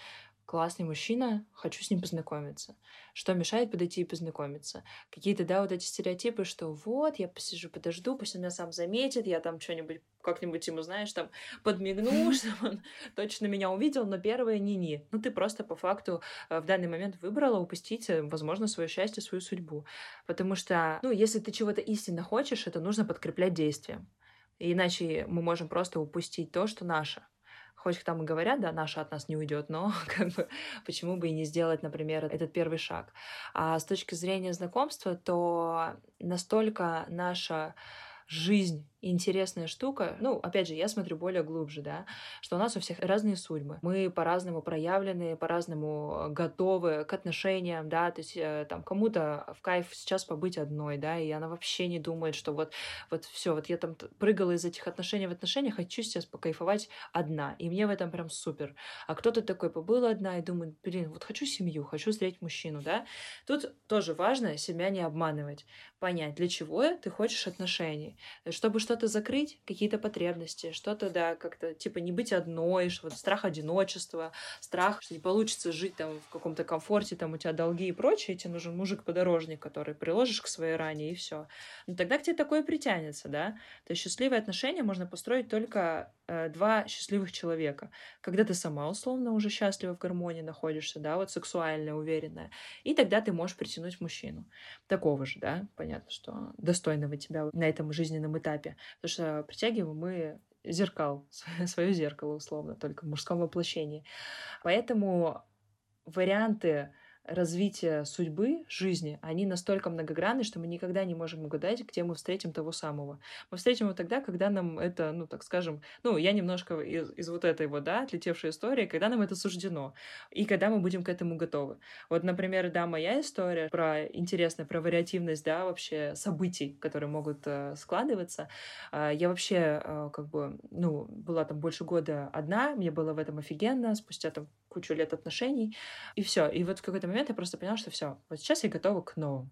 классный мужчина, хочу с ним познакомиться. Что мешает подойти и познакомиться? Какие-то, да, вот эти стереотипы, что вот, я посижу, подожду, пусть он меня сам заметит, я там что-нибудь, как-нибудь ему, знаешь, там подмигну, чтобы он точно меня увидел, но первое не-не. Ну, ты просто по факту э, в данный момент выбрала упустить, э, возможно, свое счастье, свою судьбу. Потому что, ну, если ты чего-то истинно хочешь, это нужно подкреплять действием. Иначе мы можем просто упустить то, что наше хоть там и говорят, да, наша от нас не уйдет, но как бы почему бы и не сделать, например, этот первый шаг. А с точки зрения знакомства, то настолько наша жизнь интересная штука, ну, опять же, я смотрю более глубже, да, что у нас у всех разные судьбы. Мы по-разному проявлены, по-разному э, готовы к отношениям, да, то есть э, там кому-то в кайф сейчас побыть одной, да, и она вообще не думает, что вот, вот все, вот я там прыгала из этих отношений в отношения, хочу сейчас покайфовать одна, и мне в этом прям супер. А кто-то такой побыла одна и думает, блин, вот хочу семью, хочу встретить мужчину, да. Тут тоже важно себя не обманывать, понять, для чего ты хочешь отношений, чтобы что-то закрыть, какие-то потребности, что-то, да, как-то, типа, не быть одной, вот страх одиночества, страх, что не получится жить там в каком-то комфорте, там у тебя долги и прочее, тебе нужен мужик-подорожник, который приложишь к своей ране, и все. Но тогда к тебе такое притянется, да. То есть счастливые отношения можно построить только э, два счастливых человека. Когда ты сама, условно, уже счастлива в гармонии находишься, да, вот сексуальная, уверенная, и тогда ты можешь притянуть мужчину. Такого же, да, понятно, что достойного тебя на этом жизненном этапе. Потому что притягиваем мы зеркал, свое зеркало условно, только в мужском воплощении. Поэтому варианты развития судьбы, жизни, они настолько многогранны, что мы никогда не можем угадать, где мы встретим того самого. Мы встретим его тогда, когда нам это, ну, так скажем, ну, я немножко из, из вот этой вот, да, отлетевшей истории, когда нам это суждено, и когда мы будем к этому готовы. Вот, например, да, моя история про интересная, про вариативность, да, вообще событий, которые могут э, складываться. Э, я вообще, э, как бы, ну, была там больше года одна, мне было в этом офигенно, спустя там кучу лет отношений, и все. И вот в какой-то момент я просто поняла, что все, вот сейчас я готова к новому.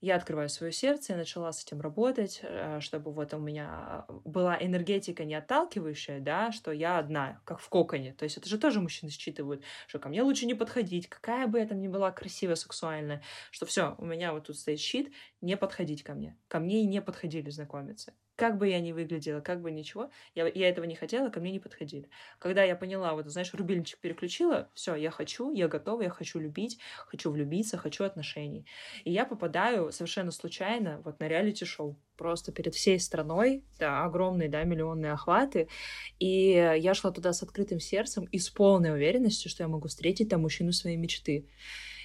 Я открываю свое сердце, я начала с этим работать, э, чтобы вот у меня была энергетика не отталкивающая, да, что я одна, как в коконе. То есть это же тоже мужчины считывают, что ко мне лучше не подходить, какая бы я там ни была красивая, сексуальная, что все, у меня вот тут стоит щит, не подходить ко мне. Ко мне и не подходили знакомиться. Как бы я ни выглядела, как бы ничего, я, я этого не хотела, ко мне не подходили. Когда я поняла, вот, знаешь, рубильничек переключила, все, я хочу, я готова, я хочу любить, хочу влюбиться, хочу отношений. И я попадаю совершенно случайно вот на реалити-шоу просто перед всей страной, да, огромные, да, миллионные охваты, и я шла туда с открытым сердцем и с полной уверенностью, что я могу встретить там мужчину своей мечты.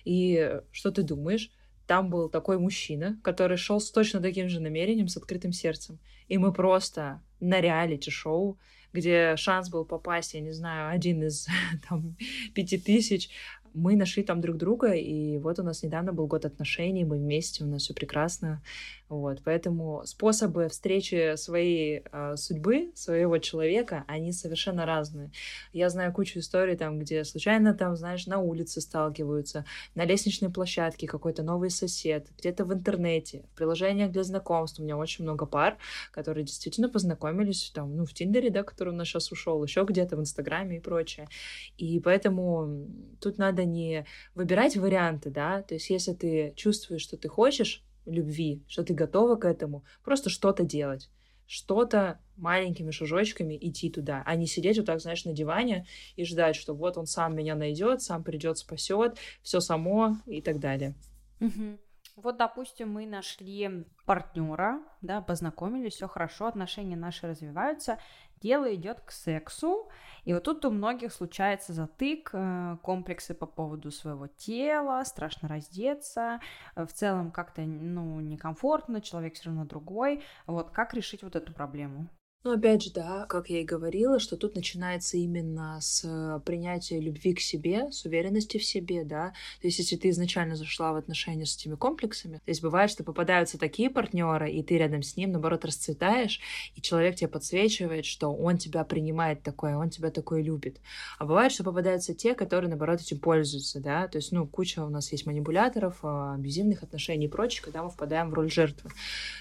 И что ты думаешь? Там был такой мужчина, который шел с точно таким же намерением, с открытым сердцем. И мы просто на реалити-шоу, где шанс был попасть, я не знаю, один из там, пяти тысяч, мы нашли там друг друга, и вот у нас недавно был год отношений, мы вместе, у нас все прекрасно. Вот, поэтому способы встречи своей э, судьбы, своего человека, они совершенно разные. Я знаю кучу историй там, где случайно там, знаешь, на улице сталкиваются, на лестничной площадке какой-то новый сосед, где-то в интернете, в приложениях для знакомств. У меня очень много пар, которые действительно познакомились там, ну, в Тиндере, да, который у нас сейчас ушел, еще где-то в Инстаграме и прочее. И поэтому тут надо не выбирать варианты, да, то есть если ты чувствуешь, что ты хочешь, любви, что ты готова к этому, просто что-то делать что-то маленькими шажочками идти туда, а не сидеть вот так, знаешь, на диване и ждать, что вот он сам меня найдет, сам придет, спасет, все само и так далее. Угу. Вот, допустим, мы нашли партнера, да, познакомились, все хорошо, отношения наши развиваются, дело идет к сексу, и вот тут у многих случается затык, э, комплексы по поводу своего тела, страшно раздеться, э, в целом как-то, ну, некомфортно, человек все равно другой. Вот как решить вот эту проблему? Ну, опять же, да, как я и говорила, что тут начинается именно с э, принятия любви к себе, с уверенности в себе, да. То есть, если ты изначально зашла в отношения с этими комплексами, то есть бывает, что попадаются такие партнеры, и ты рядом с ним, наоборот, расцветаешь, и человек тебе подсвечивает, что он тебя принимает такое, он тебя такое любит. А бывает, что попадаются те, которые, наоборот, этим пользуются, да. То есть, ну, куча у нас есть манипуляторов, а, абьюзивных отношений и прочее, когда мы впадаем в роль жертвы.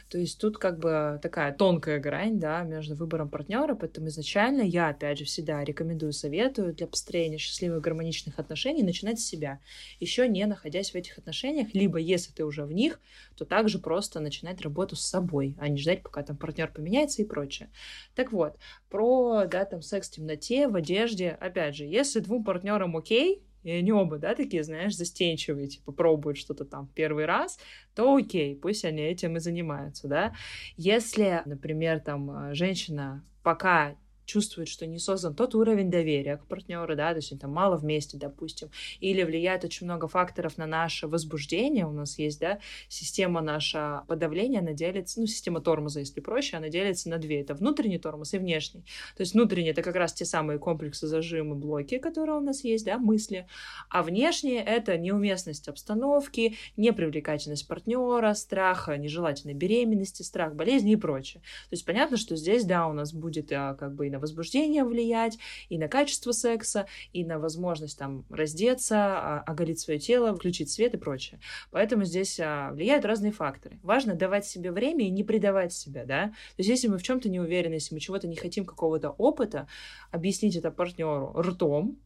То есть, тут как бы такая тонкая грань, да, между выбором партнера, поэтому изначально я, опять же, всегда рекомендую, советую для построения счастливых гармоничных отношений начинать с себя, еще не находясь в этих отношениях, либо если ты уже в них, то также просто начинать работу с собой, а не ждать, пока там партнер поменяется и прочее. Так вот, про, да, там, секс в темноте, в одежде, опять же, если двум партнерам окей, и они оба, да, такие, знаешь, застенчивые, типа, пробуют что-то там первый раз, то окей, пусть они этим и занимаются, да. Если, например, там, э, женщина пока чувствует, что не создан тот уровень доверия к партнеру, да, то есть там мало вместе, допустим, или влияет очень много факторов на наше возбуждение, у нас есть, да, система наша подавления, она делится, ну, система тормоза, если проще, она делится на две, это внутренний тормоз и внешний, то есть внутренний это как раз те самые комплексы зажимы, блоки, которые у нас есть, да, мысли, а внешние это неуместность обстановки, непривлекательность партнера, страх нежелательной беременности, страх болезни и прочее. То есть понятно, что здесь, да, у нас будет а, как бы на возбуждение влиять, и на качество секса, и на возможность там раздеться, а, оголить свое тело, включить свет и прочее. Поэтому здесь а, влияют разные факторы. Важно давать себе время и не предавать себя, да. То есть если мы в чем-то не уверены, если мы чего-то не хотим, какого-то опыта, объяснить это партнеру ртом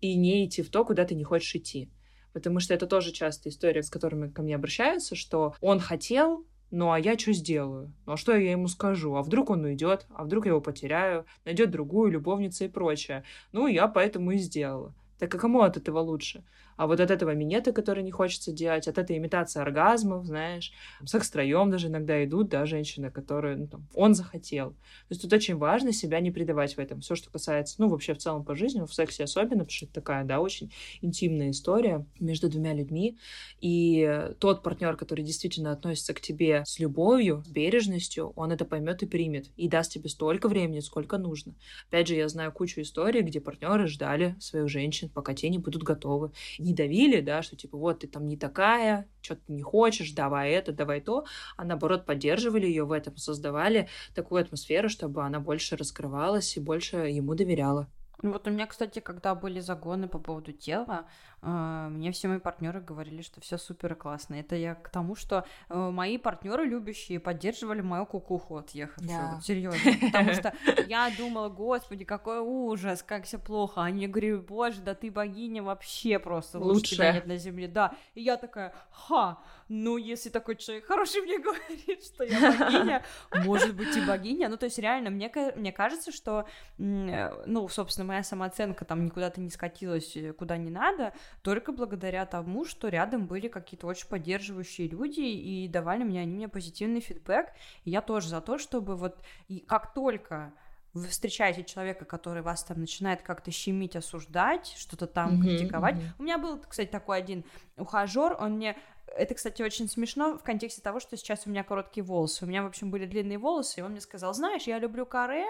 и не идти в то, куда ты не хочешь идти. Потому что это тоже часто история, с которыми ко мне обращаются, что он хотел, ну а я что сделаю? Ну а что я ему скажу? А вдруг он уйдет? А вдруг я его потеряю? Найдет другую любовницу и прочее. Ну, я поэтому и сделала. Так а кому от этого лучше? А вот от этого минета, который не хочется делать, от этой имитации оргазмов, знаешь, секс втроем даже иногда идут, да, женщины, которые, ну, там, он захотел. То есть тут очень важно себя не предавать в этом. Все, что касается, ну, вообще в целом по жизни, в сексе особенно, потому что это такая, да, очень интимная история между двумя людьми. И тот партнер, который действительно относится к тебе с любовью, с бережностью, он это поймет и примет. И даст тебе столько времени, сколько нужно. Опять же, я знаю кучу историй, где партнеры ждали своих женщин, пока те не будут готовы не давили, да, что типа вот ты там не такая, что ты не хочешь, давай это, давай то, а наоборот поддерживали ее в этом, создавали такую атмосферу, чтобы она больше раскрывалась и больше ему доверяла. Ну вот у меня, кстати, когда были загоны по поводу тела, мне все мои партнеры говорили, что все супер и классно. Это я к тому, что э, мои партнеры любящие поддерживали мою кукуху отъехавшую. Да. Вот, серьезно. Потому что я думала, господи, какой ужас, как все плохо. Они говорили, боже, да ты богиня вообще просто лучше тебя нет на земле. Да. И я такая, ха, ну если такой человек хороший мне говорит, что я богиня, может быть и богиня. Ну то есть реально, мне, мне кажется, что, э, ну, собственно, моя самооценка там никуда-то не скатилась, э, куда не надо, только благодаря тому, что рядом были какие-то очень поддерживающие люди и давали мне они мне позитивный фидбэк. И я тоже за то, чтобы вот и как только вы встречаете человека, который вас там начинает как-то щемить, осуждать, что-то там mm-hmm, критиковать. Mm-hmm. У меня был, кстати, такой один ухажер, он мне это, кстати, очень смешно в контексте того, что сейчас у меня короткие волосы. У меня, в общем, были длинные волосы, и он мне сказал, знаешь, я люблю каре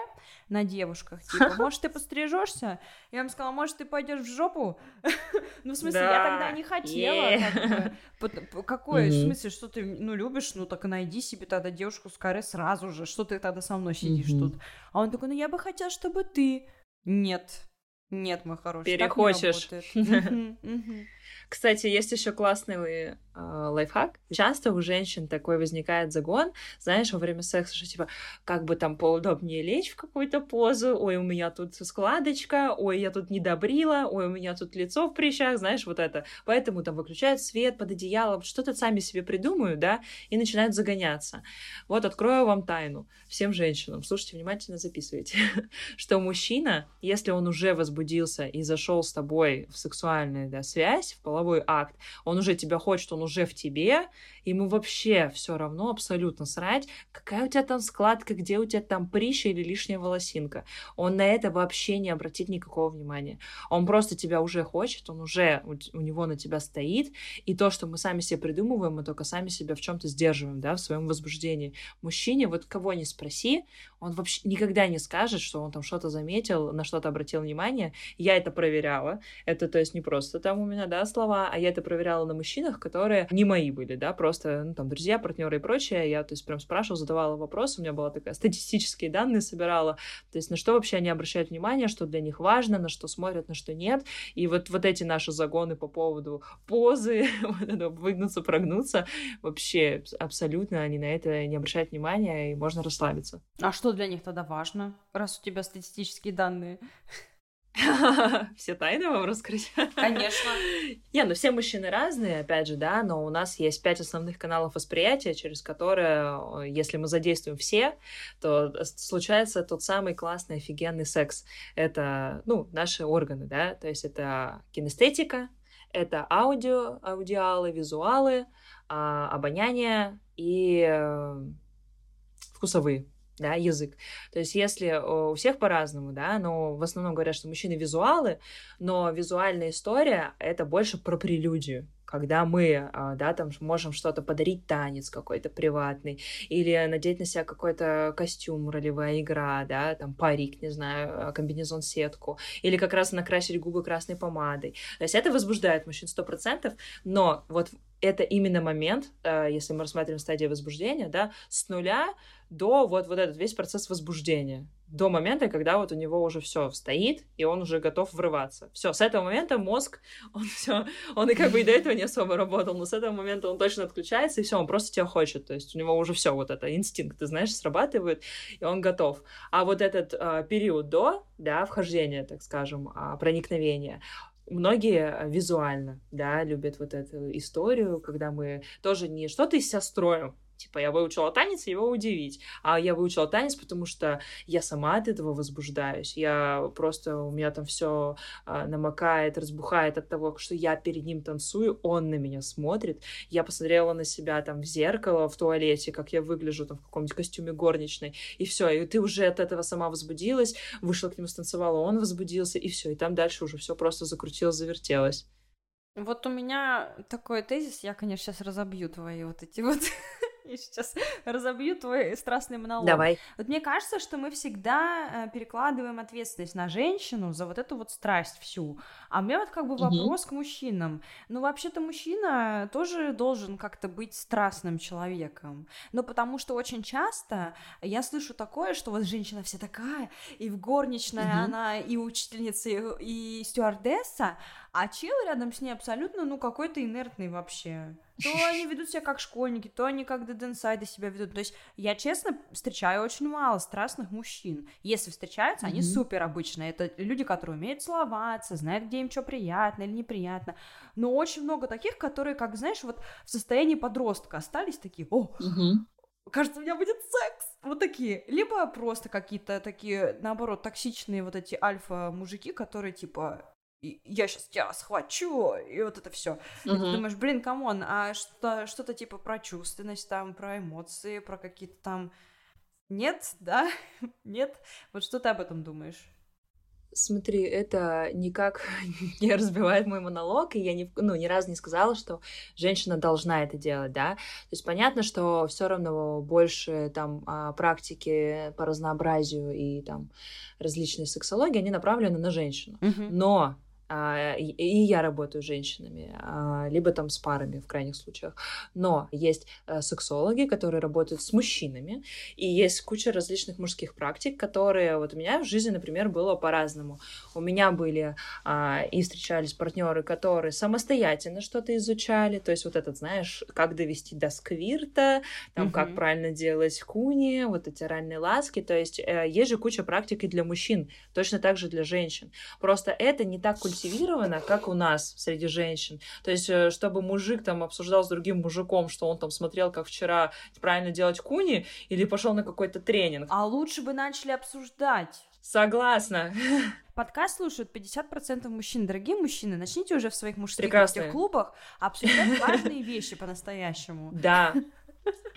на девушках, типа, может, ты пострижешься? Я ему сказала, может, ты пойдешь в жопу? Ну, в смысле, я тогда не хотела. Какой, в смысле, что ты, ну, любишь, ну, так найди себе тогда девушку с каре сразу же, что ты тогда со мной сидишь тут? А он такой, ну, я бы хотел, чтобы ты. Нет, нет, мой хороший, Перехочешь. Кстати, есть еще классный э, лайфхак. Часто у женщин такой возникает загон, знаешь, во время секса, что типа, как бы там поудобнее лечь в какую-то позу, ой, у меня тут складочка, ой, я тут не добрила, ой, у меня тут лицо в прыщах, знаешь, вот это. Поэтому там выключают свет под одеялом, что-то сами себе придумают, да, и начинают загоняться. Вот открою вам тайну всем женщинам, слушайте внимательно, записывайте, что мужчина, если он уже возбудился и зашел с тобой в сексуальную да, связь, в половой акт, он уже тебя хочет, он уже в тебе, ему вообще все равно абсолютно срать, какая у тебя там складка, где у тебя там прища или лишняя волосинка. Он на это вообще не обратит никакого внимания. Он просто тебя уже хочет, он уже у, него на тебя стоит, и то, что мы сами себе придумываем, мы только сами себя в чем-то сдерживаем, да, в своем возбуждении. Мужчине, вот кого не спроси, он вообще никогда не скажет, что он там что-то заметил, на что-то обратил внимание. Я это проверяла. Это, то есть, не просто там у меня, да, слова, а я это проверяла на мужчинах, которые не мои были, да, просто, ну, там, друзья, партнеры и прочее. Я, то есть, прям спрашивала, задавала вопросы, у меня была такая статистические данные собирала, то есть, на что вообще они обращают внимание, что для них важно, на что смотрят, на что нет. И вот, вот эти наши загоны по поводу позы, выгнуться, прогнуться, вообще абсолютно они на это не обращают внимания, и можно расслабиться. А что для них тогда важно, раз у тебя статистические данные? Все тайны вам раскрыть? Конечно. Не, ну все мужчины разные, опять же, да, но у нас есть пять основных каналов восприятия, через которые, если мы задействуем все, то случается тот самый классный, офигенный секс. Это, ну, наши органы, да, то есть это кинестетика, это аудио, аудиалы, визуалы, а, обоняние и э, вкусовые да, язык. То есть если у всех по-разному, да, но в основном говорят, что мужчины визуалы, но визуальная история — это больше про прелюдию, когда мы, а, да, там можем что-то подарить, танец какой-то приватный, или надеть на себя какой-то костюм, ролевая игра, да, там парик, не знаю, а, комбинезон-сетку, или как раз накрасить губы красной помадой. То есть это возбуждает мужчин сто процентов, но вот это именно момент, а, если мы рассматриваем стадию возбуждения, да, с нуля до вот, вот этот весь процесс возбуждения до момента, когда вот у него уже все стоит, и он уже готов врываться. Все, с этого момента мозг, он все, он и как бы и до этого не особо работал, но с этого момента он точно отключается, и все, он просто тебя хочет. То есть у него уже все вот это инстинкт, ты знаешь, срабатывает, и он готов. А вот этот а, период до, да, вхождения, так скажем, а, проникновения, Многие визуально, да, любят вот эту историю, когда мы тоже не что-то из себя строим, Типа, я выучила танец, его удивить. А я выучила танец, потому что я сама от этого возбуждаюсь. Я просто, у меня там все а, намокает, разбухает от того, что я перед ним танцую, он на меня смотрит. Я посмотрела на себя там в зеркало в туалете, как я выгляжу там в каком-нибудь костюме горничной, и все, и ты уже от этого сама возбудилась, вышла к нему, станцевала, он возбудился, и все, и там дальше уже все просто закрутилось, завертелось. Вот у меня такой тезис, я, конечно, сейчас разобью твои вот эти вот Я сейчас разобью твой страстный монолог. Давай. Вот мне кажется, что мы всегда э, перекладываем ответственность на женщину за вот эту вот страсть всю. А у меня вот как бы вопрос угу. к мужчинам. Ну, вообще-то мужчина тоже должен как-то быть страстным человеком. Ну, потому что очень часто я слышу такое, что вот женщина вся такая, и в горничная угу. она и учительница, и, и стюардесса, а чел рядом с ней абсолютно, ну, какой-то инертный вообще. То они ведут себя как школьники, то они как деденсайды себя ведут. То есть я, честно, встречаю очень мало страстных мужчин. Если встречаются, mm-hmm. они супер обычные. Это люди, которые умеют целоваться, знают, где им что приятно или неприятно. Но очень много таких, которые, как, знаешь, вот в состоянии подростка остались такие, о, mm-hmm. кажется, у меня будет секс. Вот такие. Либо просто какие-то такие, наоборот, токсичные вот эти альфа-мужики, которые, типа, я сейчас тебя схвачу, и вот это все. Угу. ты думаешь, блин, come on, а что, что-то типа про чувственность там, про эмоции, про какие-то там... Нет, да? Нет? Вот что ты об этом думаешь? Смотри, это никак не разбивает мой монолог, и я ни, ну, ни разу не сказала, что женщина должна это делать, да. То есть понятно, что все равно больше там а, практики по разнообразию и там различные сексологии, они направлены на женщину. Mm-hmm. Но и я работаю с женщинами, а, либо там с парами в крайних случаях. Но есть э, сексологи, которые работают с мужчинами, и есть куча различных мужских практик, которые вот у меня в жизни, например, было по-разному. У меня были а, и встречались партнеры, которые самостоятельно что-то изучали, то есть вот этот, знаешь, как довести до сквирта, там, mm-hmm. как правильно делать куни, вот эти ранние ласки, то есть э, есть же куча практик и для мужчин, точно так же для женщин. Просто это не так культурно культивировано, как у нас среди женщин. То есть, э, чтобы мужик там обсуждал с другим мужиком, что он там смотрел, как вчера правильно делать куни, или пошел на какой-то тренинг. А лучше бы начали обсуждать. Согласна. Подкаст слушают 50% мужчин. Дорогие мужчины, начните уже в своих мужских клубах обсуждать важные вещи по-настоящему. Да,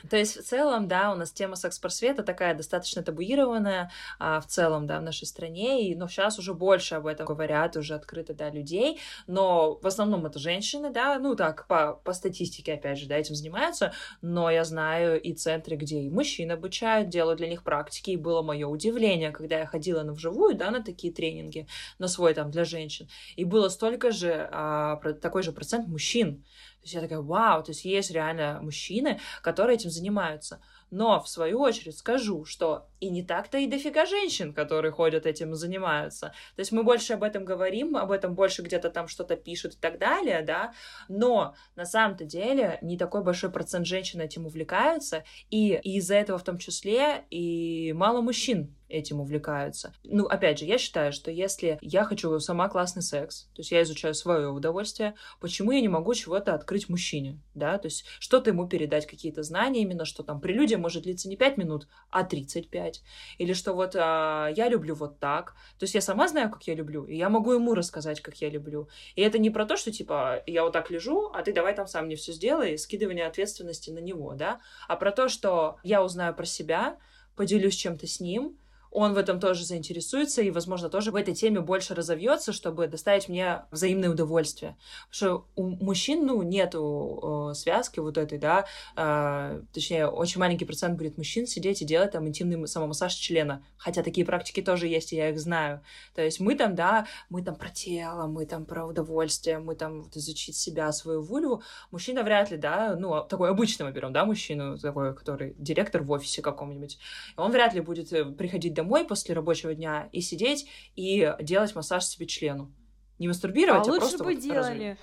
то есть в целом, да, у нас тема секс-просвета такая достаточно табуированная а, в целом, да, в нашей стране, и, но сейчас уже больше об этом говорят, уже открыто, да, людей, но в основном это женщины, да, ну так, по, по статистике, опять же, да, этим занимаются, но я знаю и центры, где и мужчин обучают, делают для них практики, и было мое удивление, когда я ходила на вживую, да, на такие тренинги, на свой там для женщин, и было столько же, а, такой же процент мужчин, то есть я такая, вау, то есть есть реально мужчины, которые этим занимаются. Но, в свою очередь, скажу, что и не так-то и дофига женщин, которые ходят этим и занимаются. То есть мы больше об этом говорим, об этом больше где-то там что-то пишут и так далее, да, но на самом-то деле не такой большой процент женщин этим увлекаются, и, и из-за этого в том числе и мало мужчин этим увлекаются. Ну, опять же, я считаю, что если я хочу сама классный секс, то есть я изучаю свое удовольствие, почему я не могу чего-то открыть мужчине, да, то есть что-то ему передать, какие-то знания именно, что там прелюдия может длиться не 5 минут, а 35, или что вот а, я люблю вот так, то есть я сама знаю, как я люблю, и я могу ему рассказать, как я люблю. И это не про то, что типа я вот так лежу, а ты давай там сам мне все сделай, скидывание ответственности на него, да, а про то, что я узнаю про себя, поделюсь чем-то с ним, он в этом тоже заинтересуется и, возможно, тоже в этой теме больше разовьется, чтобы доставить мне взаимное удовольствие. Потому что у мужчин, ну, нету э, связки вот этой, да, э, точнее, очень маленький процент будет мужчин сидеть и делать там интимный самомассаж члена, хотя такие практики тоже есть, и я их знаю. То есть мы там, да, мы там про тело, мы там про удовольствие, мы там вот изучить себя, свою вульву. Мужчина вряд ли, да, ну, такой обычный мы берем, да, мужчину, такой, который директор в офисе каком-нибудь, он вряд ли будет э, приходить домой после рабочего дня и сидеть и делать массаж себе члену. Не мастурбировать, а, а лучше просто бы вот делали.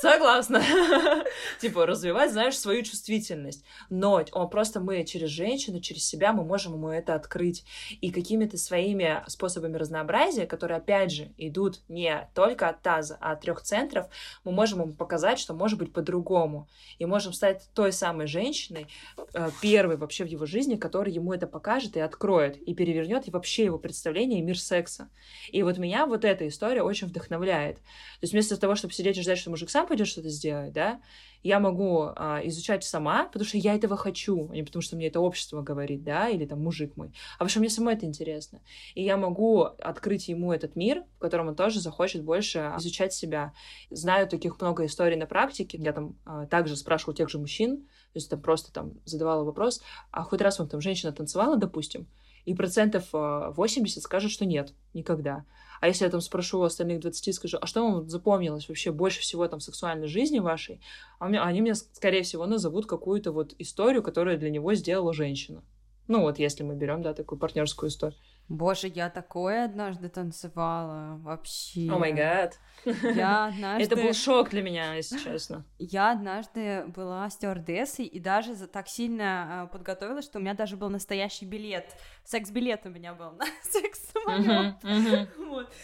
Согласна. типа развивать, знаешь, свою чувствительность. Но он просто мы через женщину, через себя мы можем ему это открыть. И какими-то своими способами разнообразия, которые, опять же, идут не только от таза, а от трех центров, мы можем ему показать, что может быть по-другому. И можем стать той самой женщиной, э, первой вообще в его жизни, которая ему это покажет и откроет, и перевернет и вообще его представление и мир секса. И вот меня вот эта история очень вдохновляет. То есть вместо того, чтобы сидеть и ждать, что мужик сам пойдет что-то сделать, да, я могу а, изучать сама, потому что я этого хочу, а не потому что мне это общество говорит, да, или там мужик мой, а потому что мне самой это интересно. И я могу открыть ему этот мир, в котором он тоже захочет больше изучать себя. Знаю таких много историй на практике. Я там а, также спрашивала тех же мужчин, то есть там просто там задавала вопрос, а хоть раз вам там женщина танцевала, допустим, и процентов 80 а, скажет, что нет, никогда. А если я там спрошу у остальных 20, скажу, а что вам запомнилось вообще больше всего там в сексуальной жизни вашей? А мне, они мне, скорее всего, назовут какую-то вот историю, которую для него сделала женщина. Ну вот, если мы берем, да, такую партнерскую историю. Боже, я такое однажды танцевала, вообще. О май гад. Я однажды... Это был шок для меня, если честно. Я однажды была стюардессой и даже так сильно а, подготовилась, что у меня даже был настоящий билет. Секс-билет у меня был на секс-самолет.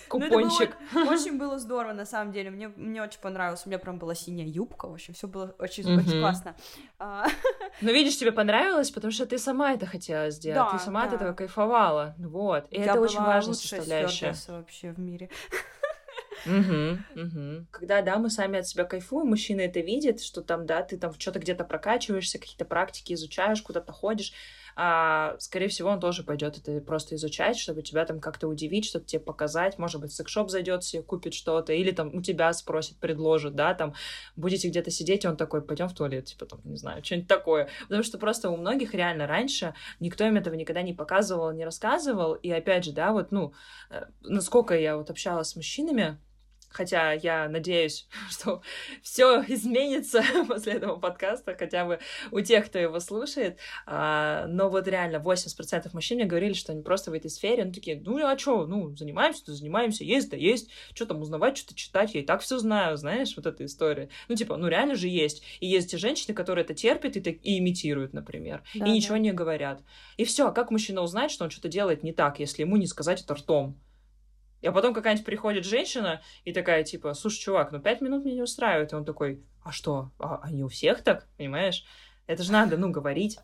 Купончик. Очень было здорово, на самом деле. Мне, мне очень понравилось. У меня прям была синяя юбка. В общем, все было очень, очень классно. А, ну, видишь, тебе понравилось, потому что ты сама это хотела сделать. Ты сама от этого кайфовала. Вот. И это очень важная составляющая. вообще в мире. Угу, угу. Когда, да, мы сами от себя кайфуем, мужчина это видит, что там, да, ты там что-то где-то прокачиваешься, какие-то практики изучаешь, куда-то ходишь, а, скорее всего, он тоже пойдет это просто изучать, чтобы тебя там как-то удивить, что-то тебе показать, может быть, секшоп зайдет себе, купит что-то, или там у тебя спросит, предложит, да, там, будете где-то сидеть, и он такой, пойдем в туалет, типа, там, не знаю, что-нибудь такое. Потому что просто у многих реально раньше никто им этого никогда не показывал, не рассказывал, и опять же, да, вот, ну, э, насколько я вот общалась с мужчинами, хотя я надеюсь, что все изменится после этого подкаста, хотя бы у тех, кто его слушает. А, но вот реально 80% мужчин мне говорили, что они просто в этой сфере, ну такие, ну а что, ну занимаемся, то занимаемся, есть, да есть, что там узнавать, что-то читать, я и так все знаю, знаешь, вот эта история. Ну типа, ну реально же есть. И есть те женщины, которые это терпят и, и имитируют, например, да, и ничего не говорят. И все, как мужчина узнает, что он что-то делает не так, если ему не сказать это ртом? А потом какая-нибудь приходит женщина и такая, типа, слушай, чувак, ну пять минут меня не устраивает. И он такой, а что, а, они у всех так, понимаешь? Это же надо, ну, говорить.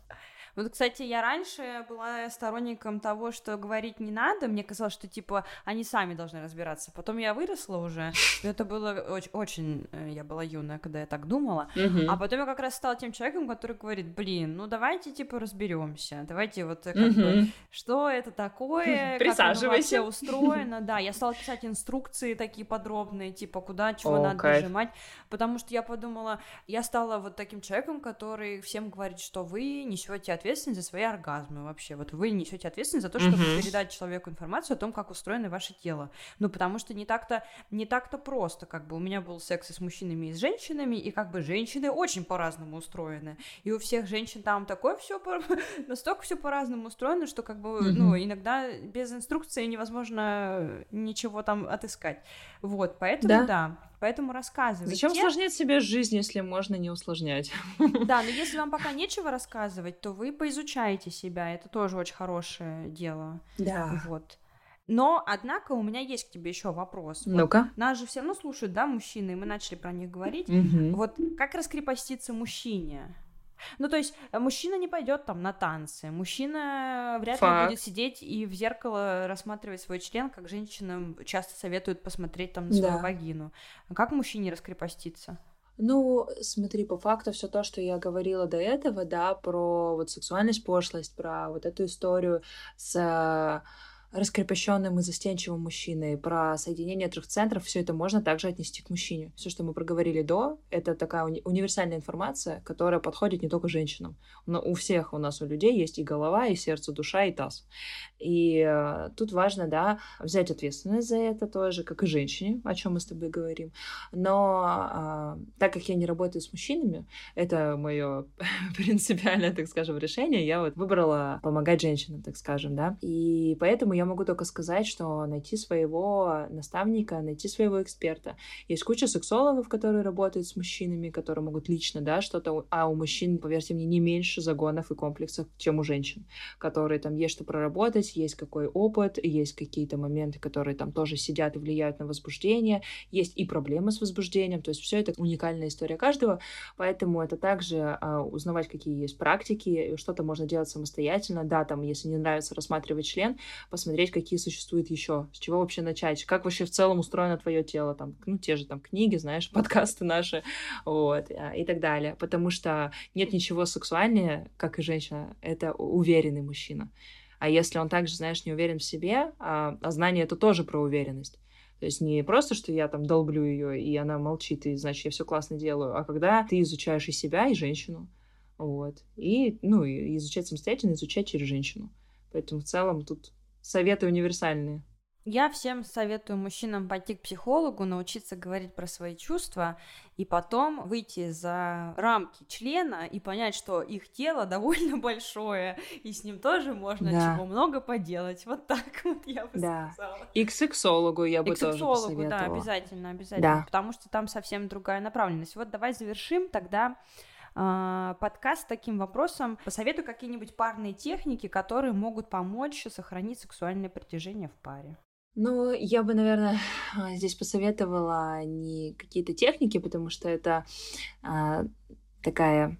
Вот, кстати, я раньше была сторонником того, что говорить не надо. Мне казалось, что, типа, они сами должны разбираться. Потом я выросла уже. Это было очень... очень э, я была юная, когда я так думала. А потом я как раз стала тем человеком, который говорит, блин, ну давайте, типа, разберемся. Давайте вот э, как бы, что это такое, Присаживайся. как оно устроено. Да, я стала писать инструкции такие подробные, типа, куда, чего О, надо кайф. нажимать. Потому что я подумала, я стала вот таким человеком, который всем говорит, что вы несете ответственность за свои оргазмы вообще. Вот вы несете ответственность за то, чтобы mm-hmm. передать человеку информацию о том, как устроено ваше тело. Ну, потому что не так-то не так-то просто. Как бы у меня был секс и с мужчинами, и с женщинами, и как бы женщины очень по-разному устроены. И у всех женщин там такое все по... настолько все по-разному устроено, что как бы, mm-hmm. ну, иногда без инструкции невозможно ничего там отыскать. Вот, поэтому да. да. Поэтому рассказывайте. Зачем усложнять себе жизнь, если можно не усложнять? Да, но если вам пока нечего рассказывать, то вы поизучаете себя. Это тоже очень хорошее дело. Да. Вот. Но, однако, у меня есть к тебе еще вопрос. Ну-ка. Вот, нас же все равно слушают, да, мужчины, и мы начали про них говорить. Угу. Вот как раскрепоститься мужчине? Ну, то есть э, мужчина не пойдет там на танцы, мужчина вряд Факт. ли будет сидеть и в зеркало рассматривать свой член, как женщинам часто советуют посмотреть там на свою да. вагину. Как мужчине раскрепоститься? Ну, смотри, по факту все то, что я говорила до этого, да, про вот сексуальность, пошлость, про вот эту историю с раскрепощенным и застенчивым мужчиной, про соединение трех центров, все это можно также отнести к мужчине. Все, что мы проговорили до, это такая уни- универсальная информация, которая подходит не только женщинам. Но у всех у нас, у людей есть и голова, и сердце, душа, и таз. И э, тут важно, да, взять ответственность за это тоже, как и женщине, о чем мы с тобой говорим. Но э, так как я не работаю с мужчинами, это мое принципиальное, так скажем, решение, я вот выбрала помогать женщинам, так скажем, да. И поэтому я я могу только сказать, что найти своего наставника, найти своего эксперта. Есть куча сексологов, которые работают с мужчинами, которые могут лично, да, что-то... А у мужчин, поверьте мне, не меньше загонов и комплексов, чем у женщин, которые там есть что проработать, есть какой опыт, есть какие-то моменты, которые там тоже сидят и влияют на возбуждение, есть и проблемы с возбуждением, то есть все это уникальная история каждого, поэтому это также а, узнавать, какие есть практики, что-то можно делать самостоятельно, да, там, если не нравится рассматривать член, посмотреть посмотреть, какие существуют еще, с чего вообще начать, как вообще в целом устроено твое тело, там, ну, те же там книги, знаешь, подкасты наши, вот, а, и так далее, потому что нет ничего сексуальнее, как и женщина, это уверенный мужчина. А если он также, знаешь, не уверен в себе, а, а знание это тоже про уверенность. То есть не просто, что я там долблю ее, и она молчит, и значит, я все классно делаю, а когда ты изучаешь и себя, и женщину. Вот. И, ну, и изучать самостоятельно, изучать через женщину. Поэтому в целом тут Советы универсальные. Я всем советую мужчинам пойти к психологу, научиться говорить про свои чувства, и потом выйти за рамки члена и понять, что их тело довольно большое, и с ним тоже можно да. чего много поделать. Вот так вот я бы да. сказала. И к сексологу я бы и к тоже сексологу, да, обязательно, обязательно, да. потому что там совсем другая направленность. Вот давай завершим тогда э, подкаст с таким вопросом. Посоветую какие-нибудь парные техники, которые могут помочь сохранить сексуальное притяжение в паре. Ну, я бы, наверное, здесь посоветовала не какие-то техники, потому что это а, такая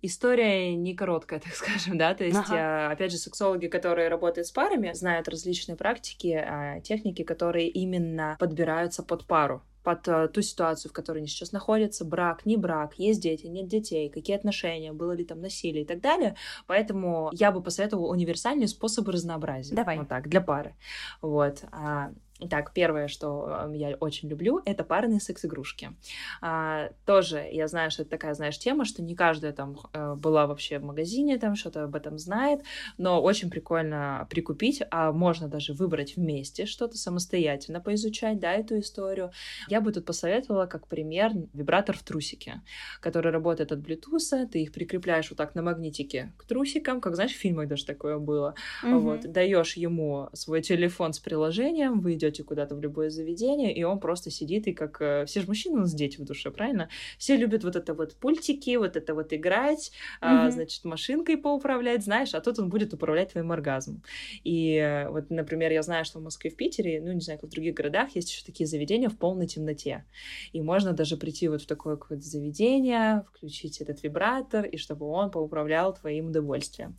история не короткая, так скажем, да, то есть, ага. опять же, сексологи, которые работают с парами, знают различные практики, а, техники, которые именно подбираются под пару, под э, ту ситуацию, в которой они сейчас находятся, брак, не брак, есть дети, нет детей, какие отношения, было ли там насилие и так далее. Поэтому я бы посоветовала универсальные способы разнообразия. Давай. Вот так, для пары. Вот. А, Итак, первое, что я очень люблю, это парные секс-игрушки. А, тоже я знаю, что это такая, знаешь, тема, что не каждая там э, была вообще в магазине, там что-то об этом знает, но очень прикольно прикупить, а можно даже выбрать вместе что-то самостоятельно поизучать, да, эту историю. Я бы тут посоветовала, как пример, вибратор в трусике, который работает от Bluetooth, ты их прикрепляешь вот так на магнитике к трусикам, как, знаешь, в фильмах даже такое было. Mm-hmm. Вот, даешь ему свой телефон с приложением, вы идете куда-то в любое заведение, и он просто сидит, и как... Э, все же мужчины у нас дети в душе, правильно? Все любят вот это вот пультики, вот это вот играть, mm-hmm. а, значит, машинкой поуправлять, знаешь, а тут он будет управлять твоим оргазмом. И э, вот, например, я знаю, что в Москве, в Питере, ну, не знаю, как в других городах, есть еще такие заведения в полной темноте. И можно даже прийти вот в такое какое-то заведение, включить этот вибратор, и чтобы он поуправлял твоим удовольствием.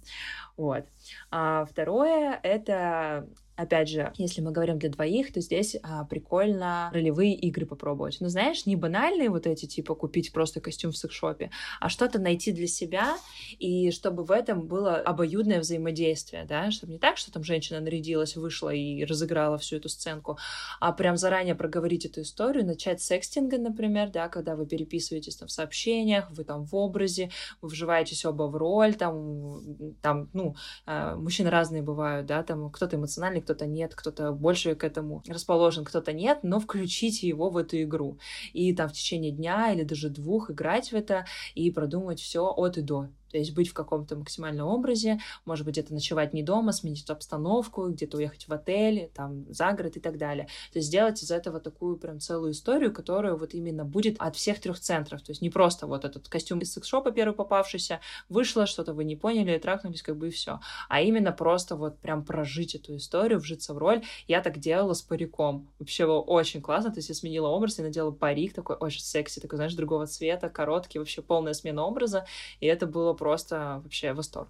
Вот. А второе — это Опять же, если мы говорим для двоих, то здесь а, прикольно ролевые игры попробовать. Но знаешь, не банальные вот эти, типа купить просто костюм в секшопе, а что-то найти для себя, и чтобы в этом было обоюдное взаимодействие, да, чтобы не так, что там женщина нарядилась, вышла и разыграла всю эту сценку, а прям заранее проговорить эту историю, начать с секстинга, например, да, когда вы переписываетесь там в сообщениях, вы там в образе, вы вживаетесь оба в роль, там, там ну, а, мужчины разные бывают, да, там кто-то эмоциональный, кто-то нет, кто-то больше к этому расположен, кто-то нет, но включите его в эту игру. И там в течение дня или даже двух играть в это и продумать все от и до. То есть быть в каком-то максимальном образе, может быть, где-то ночевать не дома, сменить обстановку, где-то уехать в отель, там, за город и так далее. То есть сделать из этого такую прям целую историю, которая вот именно будет от всех трех центров. То есть не просто вот этот костюм из секс-шопа первый попавшийся, вышло, что-то вы не поняли, трахнулись, как бы и все. А именно просто вот прям прожить эту историю, вжиться в роль. Я так делала с париком. Вообще было очень классно. То есть я сменила образ, я надела парик такой очень секси, такой, знаешь, другого цвета, короткий, вообще полная смена образа. И это было просто вообще восторг.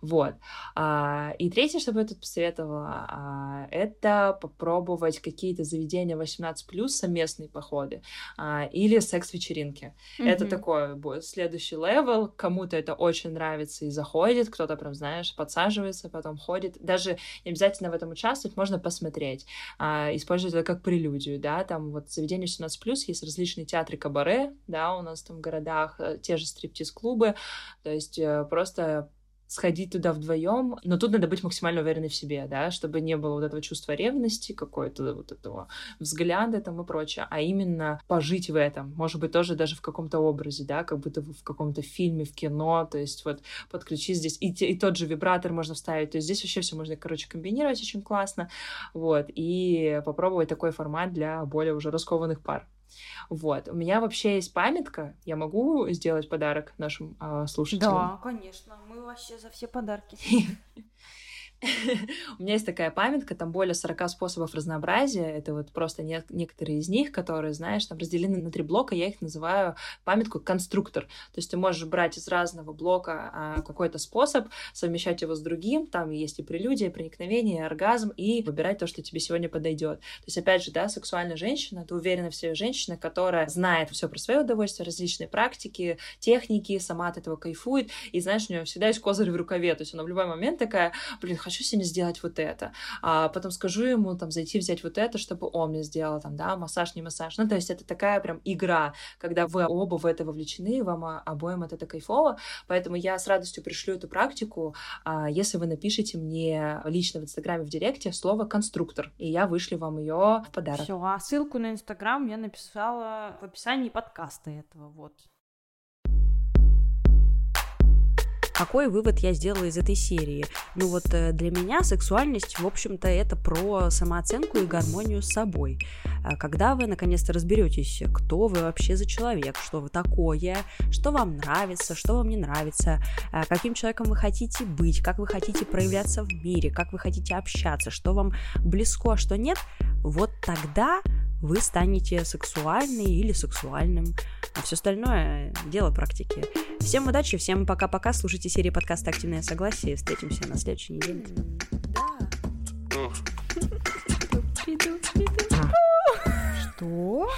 Вот. А, и третье, что бы я тут посоветовала, а, это попробовать какие-то заведения 18+, совместные походы, а, или секс-вечеринки. Mm-hmm. Это такой будет следующий level, кому-то это очень нравится и заходит, кто-то прям, знаешь, подсаживается, потом ходит. Даже не обязательно в этом участвовать, можно посмотреть, использовать это как прелюдию, да, там вот заведение 18+, есть различные театры кабаре, да, у нас там в городах, э, те же стриптиз-клубы, то есть э, просто сходить туда вдвоем, но тут надо быть максимально уверенной в себе, да, чтобы не было вот этого чувства ревности, какой-то вот этого взгляда там и прочее, а именно пожить в этом, может быть, тоже даже в каком-то образе, да, как будто в каком-то фильме, в кино, то есть вот подключить здесь, и, и тот же вибратор можно вставить, то есть здесь вообще все можно, короче, комбинировать очень классно, вот, и попробовать такой формат для более уже раскованных пар. Вот. У меня вообще есть памятка. Я могу сделать подарок нашим э, слушателям? Да, конечно. Мы вообще за все подарки. У меня есть такая памятка, там более 40 способов разнообразия. Это вот просто не, некоторые из них, которые, знаешь, там разделены на три блока. Я их называю памятку конструктор. То есть ты можешь брать из разного блока а, какой-то способ, совмещать его с другим. Там есть и прелюдия, и проникновение, и оргазм, и выбирать то, что тебе сегодня подойдет. То есть, опять же, да, сексуальная женщина, ты уверена в себе женщина, которая знает все про свое удовольствие, различные практики, техники, сама от этого кайфует. И знаешь, у нее всегда есть козырь в рукаве. То есть она в любой момент такая, блин, хочу хочу сегодня сделать вот это, а потом скажу ему там зайти взять вот это, чтобы он мне сделал там, да, массаж, не массаж. Ну, то есть это такая прям игра, когда вы оба в это вовлечены, вам обоим от это кайфово, поэтому я с радостью пришлю эту практику, а, если вы напишите мне лично в Инстаграме в Директе слово «конструктор», и я вышлю вам ее в подарок. Все, а ссылку на Инстаграм я написала в описании подкаста этого, вот. Какой вывод я сделала из этой серии? Ну вот э, для меня сексуальность, в общем-то, это про самооценку и гармонию с собой. А когда вы наконец-то разберетесь, кто вы вообще за человек, что вы такое, что вам нравится, что вам не нравится, а каким человеком вы хотите быть, как вы хотите проявляться в мире, как вы хотите общаться, что вам близко, а что нет, вот тогда вы станете сексуальной или сексуальным. А все остальное — дело практики. Всем удачи, всем пока-пока. Слушайте серию подкаста «Активное согласие». Встретимся на следующей неделе. Да. Что?